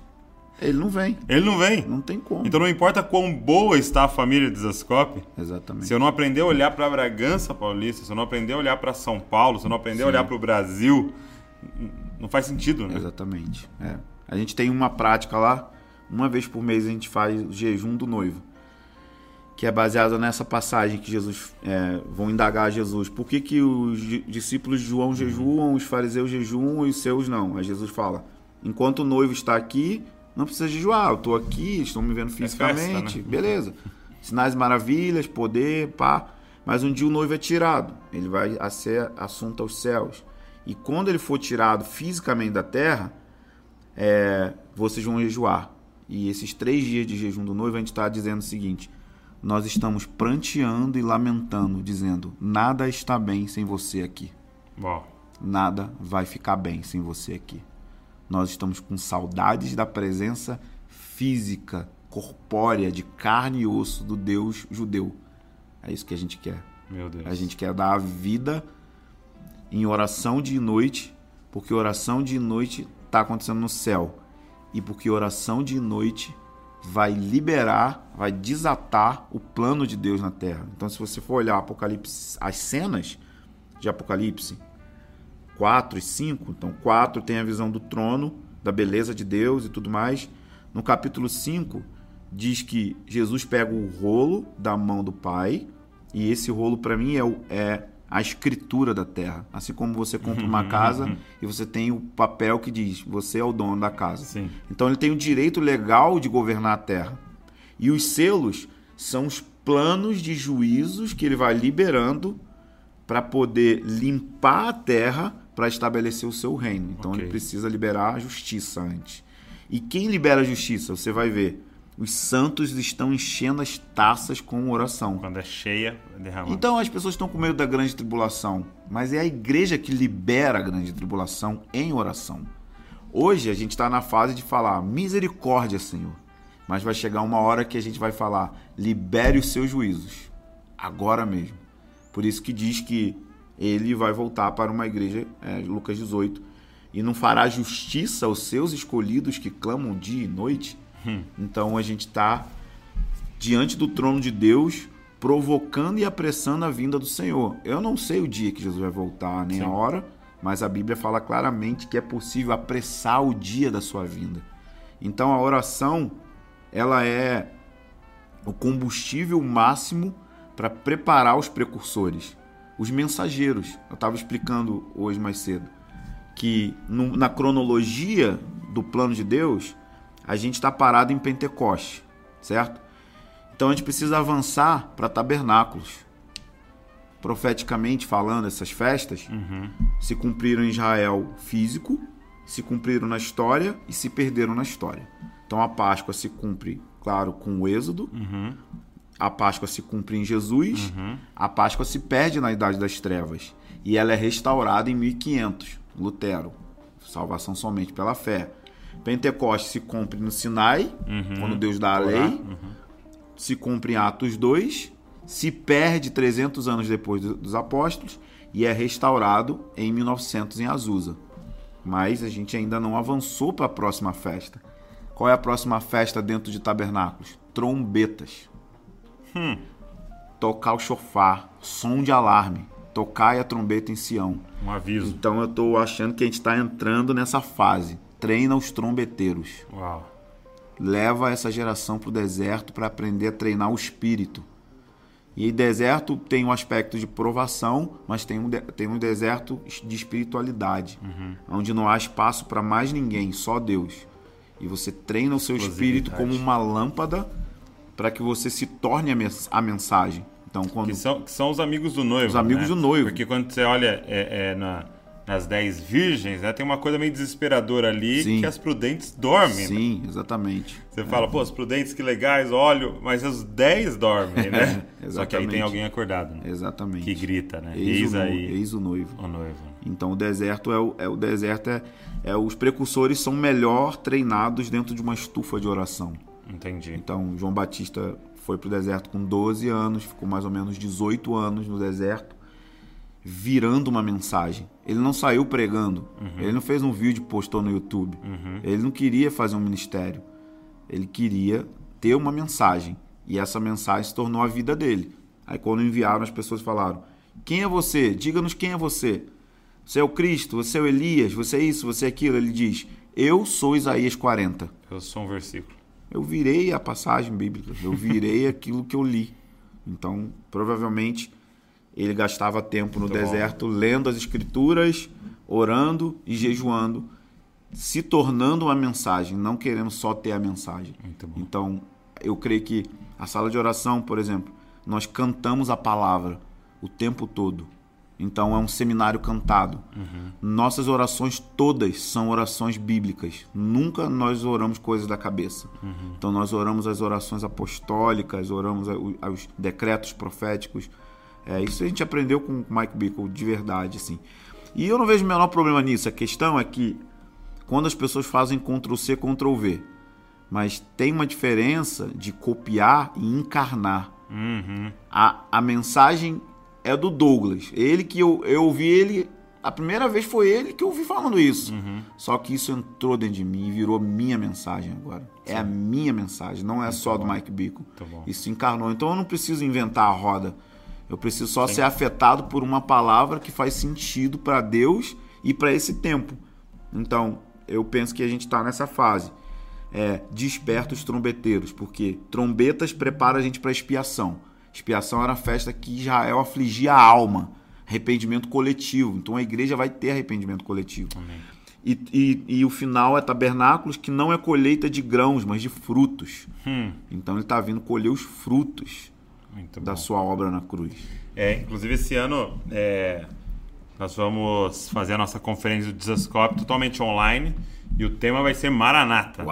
Ele não vem, ele não vem. não tem como. Então não importa quão boa está a família de Zascope, Exatamente. Se eu não aprender a olhar para Bragança Paulista, se eu não aprender a olhar para São Paulo, se eu não aprender a olhar para o Brasil, não faz sentido, né? Exatamente. É. A gente tem uma prática lá, uma vez por mês a gente faz o jejum do noivo, que é baseado nessa passagem que Jesus é, vão indagar a Jesus. Por que, que os di- discípulos de João jejuam, os fariseus jejuam e os seus não? Aí Jesus fala: enquanto o noivo está aqui, não precisa jejuar. Eu estou aqui, estão me vendo festa, fisicamente, né? beleza. Sinais maravilhas, poder, pá. Mas um dia o noivo é tirado, ele vai a ser assunto aos céus. E quando ele for tirado fisicamente da terra, é, vocês vão jejuar. E esses três dias de jejum do noivo, a gente está dizendo o seguinte: nós estamos pranteando e lamentando, dizendo: nada está bem sem você aqui. Nada vai ficar bem sem você aqui. Nós estamos com saudades da presença física, corpórea, de carne e osso do Deus judeu. É isso que a gente quer. meu Deus. A gente quer dar a vida em oração de noite, porque oração de noite está acontecendo no céu. E porque oração de noite vai liberar, vai desatar o plano de Deus na terra. Então, se você for olhar Apocalipse, as cenas de Apocalipse 4 e 5, então 4 tem a visão do trono, da beleza de Deus e tudo mais. No capítulo 5 diz que Jesus pega o rolo da mão do Pai, e esse rolo para mim é, o- é a escritura da terra. Assim como você compra uma casa e você tem o papel que diz: você é o dono da casa. Sim. Então ele tem o direito legal de governar a terra. E os selos são os planos de juízos que ele vai liberando para poder limpar a terra para estabelecer o seu reino. Então Ok. ele precisa liberar a justiça antes. E quem libera a justiça? Você vai ver. Os santos estão enchendo as taças com oração. Quando é cheia, derrama. Então as pessoas estão com medo da grande tribulação, mas é a igreja que libera a grande tribulação em oração. Hoje a gente está na fase de falar misericórdia, Senhor, mas vai chegar uma hora que a gente vai falar libere os seus juízos, agora mesmo. Por isso que diz que ele vai voltar para uma igreja, é, Lucas 18, e não fará justiça aos seus escolhidos que clamam dia e noite. Então a gente está diante do trono de Deus, provocando e apressando a vinda do Senhor. Eu não sei o dia que Jesus vai voltar, nem a hora, mas a Bíblia fala claramente que é possível apressar o dia da sua vinda. Então a oração, ela é o combustível máximo para preparar os precursores, os mensageiros. Eu estava explicando hoje mais cedo que no- na cronologia do plano de Deus, a gente está parado em Pentecoste, certo? Então a gente precisa avançar para tabernáculos. Profeticamente falando, essas festas se cumpriram em Israel físico, se cumpriram na história e se perderam na história. Então a Páscoa se cumpre, claro, com o Êxodo, a Páscoa se cumpre em Jesus, a Páscoa se perde na Idade das Trevas e ela é restaurada em 1500, Lutero, salvação somente pela fé. Pentecoste se cumpre no Sinai, quando Deus dá a lei, se cumpre em Atos 2, se perde 300 anos depois do- dos apóstolos e é restaurado em 1900 em Azusa. Mas a gente ainda não avançou para a próxima festa. Qual é a próxima festa dentro de tabernáculos? Trombetas. Tocar o chofar, som de alarme. tocai a trombeta em Sião. Um aviso. Então eu tô achando que a gente está entrando nessa fase. Treina os trombeteiros. Uau. Leva essa geração para o deserto para aprender a treinar o espírito. E deserto tem um aspecto de provação, mas tem um, de- tem um deserto de espiritualidade, onde não há espaço para mais ninguém, só Deus. E você treina o seu espírito como uma lâmpada para que você se torne a, mens- a mensagem. Então, quando Que são, que são os amigos do noivo. Os amigos né? do noivo. Porque quando você olha é, é, na- nas dez virgens, né, tem uma coisa meio desesperadora ali Sim. que as prudentes dormem. né? sim, exatamente. Você fala, pô, os prudentes que legais, olho, mas os dez dormem, né? Só que aí tem alguém acordado, né? Exatamente. Que grita, né? Eis, Eis o, aí eis o noivo. o noivo. Então o deserto é o, é o deserto é, é os precursores são melhor treinados dentro de uma estufa de oração. Entendi. Então João Batista foi pro deserto com 12 anos, ficou mais ou menos 18 anos no deserto, virando uma mensagem. Ele não saiu pregando, ele não fez um vídeo e postou no YouTube. Ele não queria fazer um ministério. Ele queria ter uma mensagem. E essa mensagem se tornou a vida dele. Aí quando enviaram, as pessoas falaram: Quem é você? Diga-nos quem é você. Você é o Cristo, você é o Elias, você é isso, você é aquilo. Ele diz: Eu sou Isaías 40. Eu sou um versículo. Eu virei a passagem bíblica, eu virei aquilo que eu li. Então, provavelmente, ele gastava tempo no Muito bom. deserto lendo as escrituras, orando e jejuando, se tornando uma mensagem, não querendo só ter a mensagem. Então, eu creio que a sala de oração, por exemplo, nós cantamos a palavra o tempo todo. Então, é um seminário cantado. Nossas orações todas são orações bíblicas. Nunca nós oramos coisas da cabeça. Então, nós oramos as orações apostólicas, oramos os decretos proféticos. É, isso a gente aprendeu com o Mike Bickle de verdade, assim. E eu não vejo o menor problema nisso. A questão é que quando as pessoas fazem Ctrl-C, Ctrl-V. Mas tem uma diferença de copiar e encarnar. Uhum. A, a mensagem é do Douglas. Ele que eu, eu ouvi ele. A primeira vez foi ele que eu ouvi falando isso. Só que isso entrou dentro de mim e virou minha mensagem agora. É a minha mensagem, não é só do Mike Bico. Muito bom. Isso encarnou. Então eu não preciso inventar a roda. Eu preciso só ser afetado por uma palavra que faz sentido para Deus e para esse tempo. Então, eu penso que a gente está nessa fase. É, desperta os trombeteiros, porque trombetas prepara a gente para expiação. Expiação era a festa que Israel afligia a alma, arrependimento coletivo. Então a igreja vai ter arrependimento coletivo. E, e, e o final é tabernáculos, que não é colheita de grãos, mas de frutos. Hum, Então ele está vindo colher os frutos muito da bom. sua obra na cruz. É, inclusive esse ano é, nós vamos fazer a nossa conferência do Desascope totalmente online e o tema vai ser Maranata. né?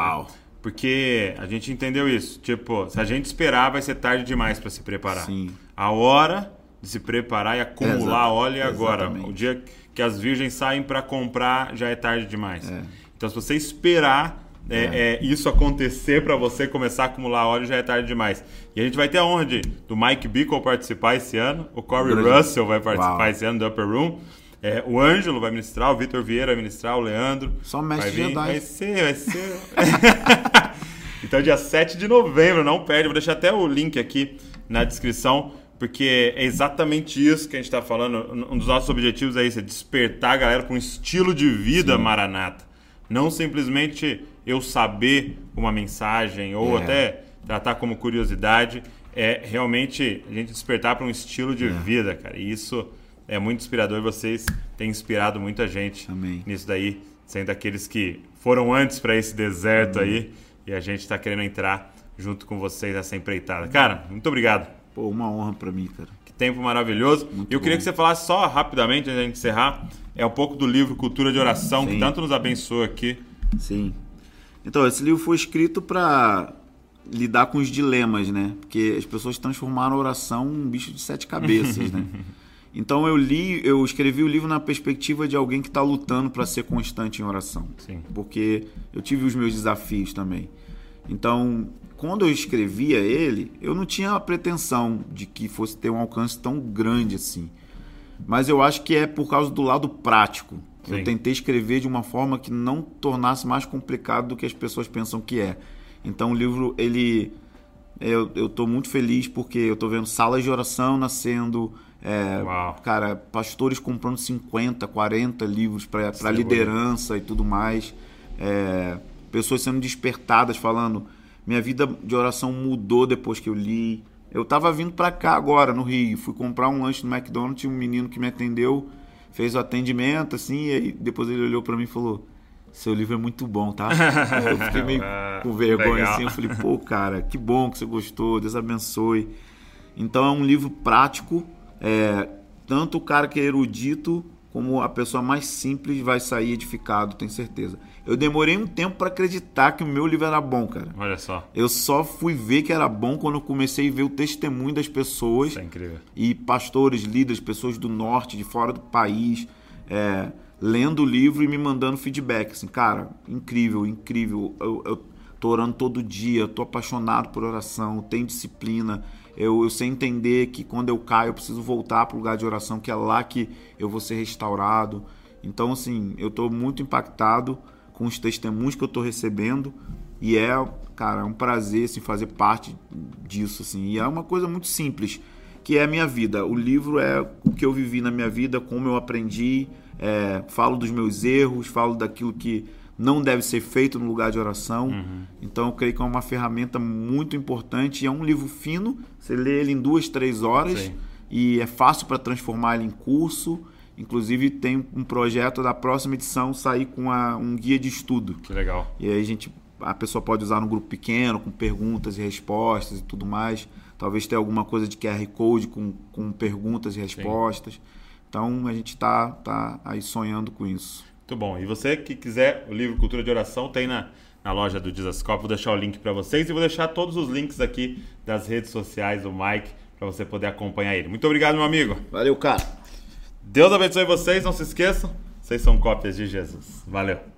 Porque a gente entendeu isso. Tipo, se a gente esperar, vai ser tarde demais para se preparar. Sim. A hora de se preparar e acumular é agora. exatamente. O dia que as virgens saem para comprar já é tarde demais. Então, se você esperar é, é, isso acontecer para você começar a acumular óleo, já é tarde demais. E a gente vai ter a honra de, do Mike Bickle participar esse ano, o Corey. Russell vai participar Uau. esse ano do Upper Room. É, o Ângelo vai ministrar, o Vitor Vieira vai ministrar, o Leandro. Só mestre vai vir, Jedi. Vai ser, vai ser. então, dia 7 de novembro, não perde. Vou deixar até o link aqui na descrição, porque é exatamente isso que a gente está falando. Um dos nossos objetivos é isso: é despertar a galera para um estilo de vida maranata. Não simplesmente eu saber uma mensagem ou É. até tratar como curiosidade. É realmente a gente despertar para um estilo de vida, cara. E isso é muito inspirador. Vocês têm inspirado muita gente Amém. nisso daí, sendo aqueles que foram antes para esse deserto aí e a gente está querendo entrar junto com vocês nessa empreitada. Cara, muito obrigado. Pô, uma honra para mim, cara. Que tempo maravilhoso. E eu queria bom. que você falasse só rapidamente, antes de encerrar, é um pouco do livro Cultura de Oração, que Sim. tanto nos abençoa aqui. Sim. Então, esse livro foi escrito para lidar com os dilemas, né? Porque as pessoas transformaram a oração um bicho de sete cabeças, né? Então eu li, eu escrevi o livro na perspectiva de alguém que está lutando para ser constante em oração. Sim. Porque eu tive os meus desafios também. Então, quando eu escrevia ele, eu não tinha a pretensão de que fosse ter um alcance tão grande assim. Mas eu acho que é por causa do lado prático. Sim. Eu tentei escrever de uma forma que não tornasse mais complicado do que as pessoas pensam que é. Então o livro, ele. Eu, eu tô muito feliz porque eu tô vendo salas de oração nascendo, É, cara, pastores comprando 50, 40 livros para Distribui. liderança e tudo mais. É, pessoas sendo despertadas falando: minha vida de oração mudou depois que eu li. Eu tava vindo para cá agora, no Rio. Fui comprar um lanche no McDonald's, tinha um menino que me atendeu, fez o atendimento, assim, e aí depois ele olhou para mim e falou: Seu livro é muito bom, tá? Eu fiquei meio com vergonha Legal. assim. Eu falei: Pô, cara, que bom que você gostou, Deus abençoe. Então é um livro prático. É, tanto o cara que é erudito como a pessoa mais simples vai sair edificado, tenho certeza. Eu demorei um tempo para acreditar que o meu livro era bom, cara. Olha só. Eu só fui ver que era bom quando eu comecei a ver o testemunho das pessoas Isso é incrível. e pastores, líderes, pessoas do norte, de fora do país, é, lendo o livro e me mandando feedback. Assim, cara, incrível, incrível. Eu, eu tô orando todo dia, tô apaixonado por oração, tenho disciplina. Eu, eu sei entender que quando eu caio eu preciso voltar para o lugar de oração, que é lá que eu vou ser restaurado. Então, assim, eu tô muito impactado com os testemunhos que eu tô recebendo e é, cara, é um prazer assim, fazer parte disso. Assim. E é uma coisa muito simples, que é a minha vida. O livro é o que eu vivi na minha vida, como eu aprendi, é, falo dos meus erros, falo daquilo que não deve ser feito no lugar de oração. Então eu creio que é uma ferramenta muito importante. E é um livro fino, você lê ele em duas, três horas Sim. e é fácil para transformar ele em curso. Inclusive tem um projeto da próxima edição sair com a- um guia de estudo. Que legal. E aí a gente, a pessoa pode usar no grupo pequeno, com perguntas e respostas e tudo mais. Talvez tenha alguma coisa de QR Code com, com perguntas e respostas. Então a gente está tá aí sonhando com isso. Muito bom. E você que quiser o livro Cultura de Oração, tem na, na loja do Dizascope. Vou deixar o link para vocês e vou deixar todos os links aqui das redes sociais do Mike para você poder acompanhar ele. Muito obrigado, meu amigo. Valeu, cara! Deus abençoe vocês. Não se esqueçam, vocês são cópias de Jesus. Valeu.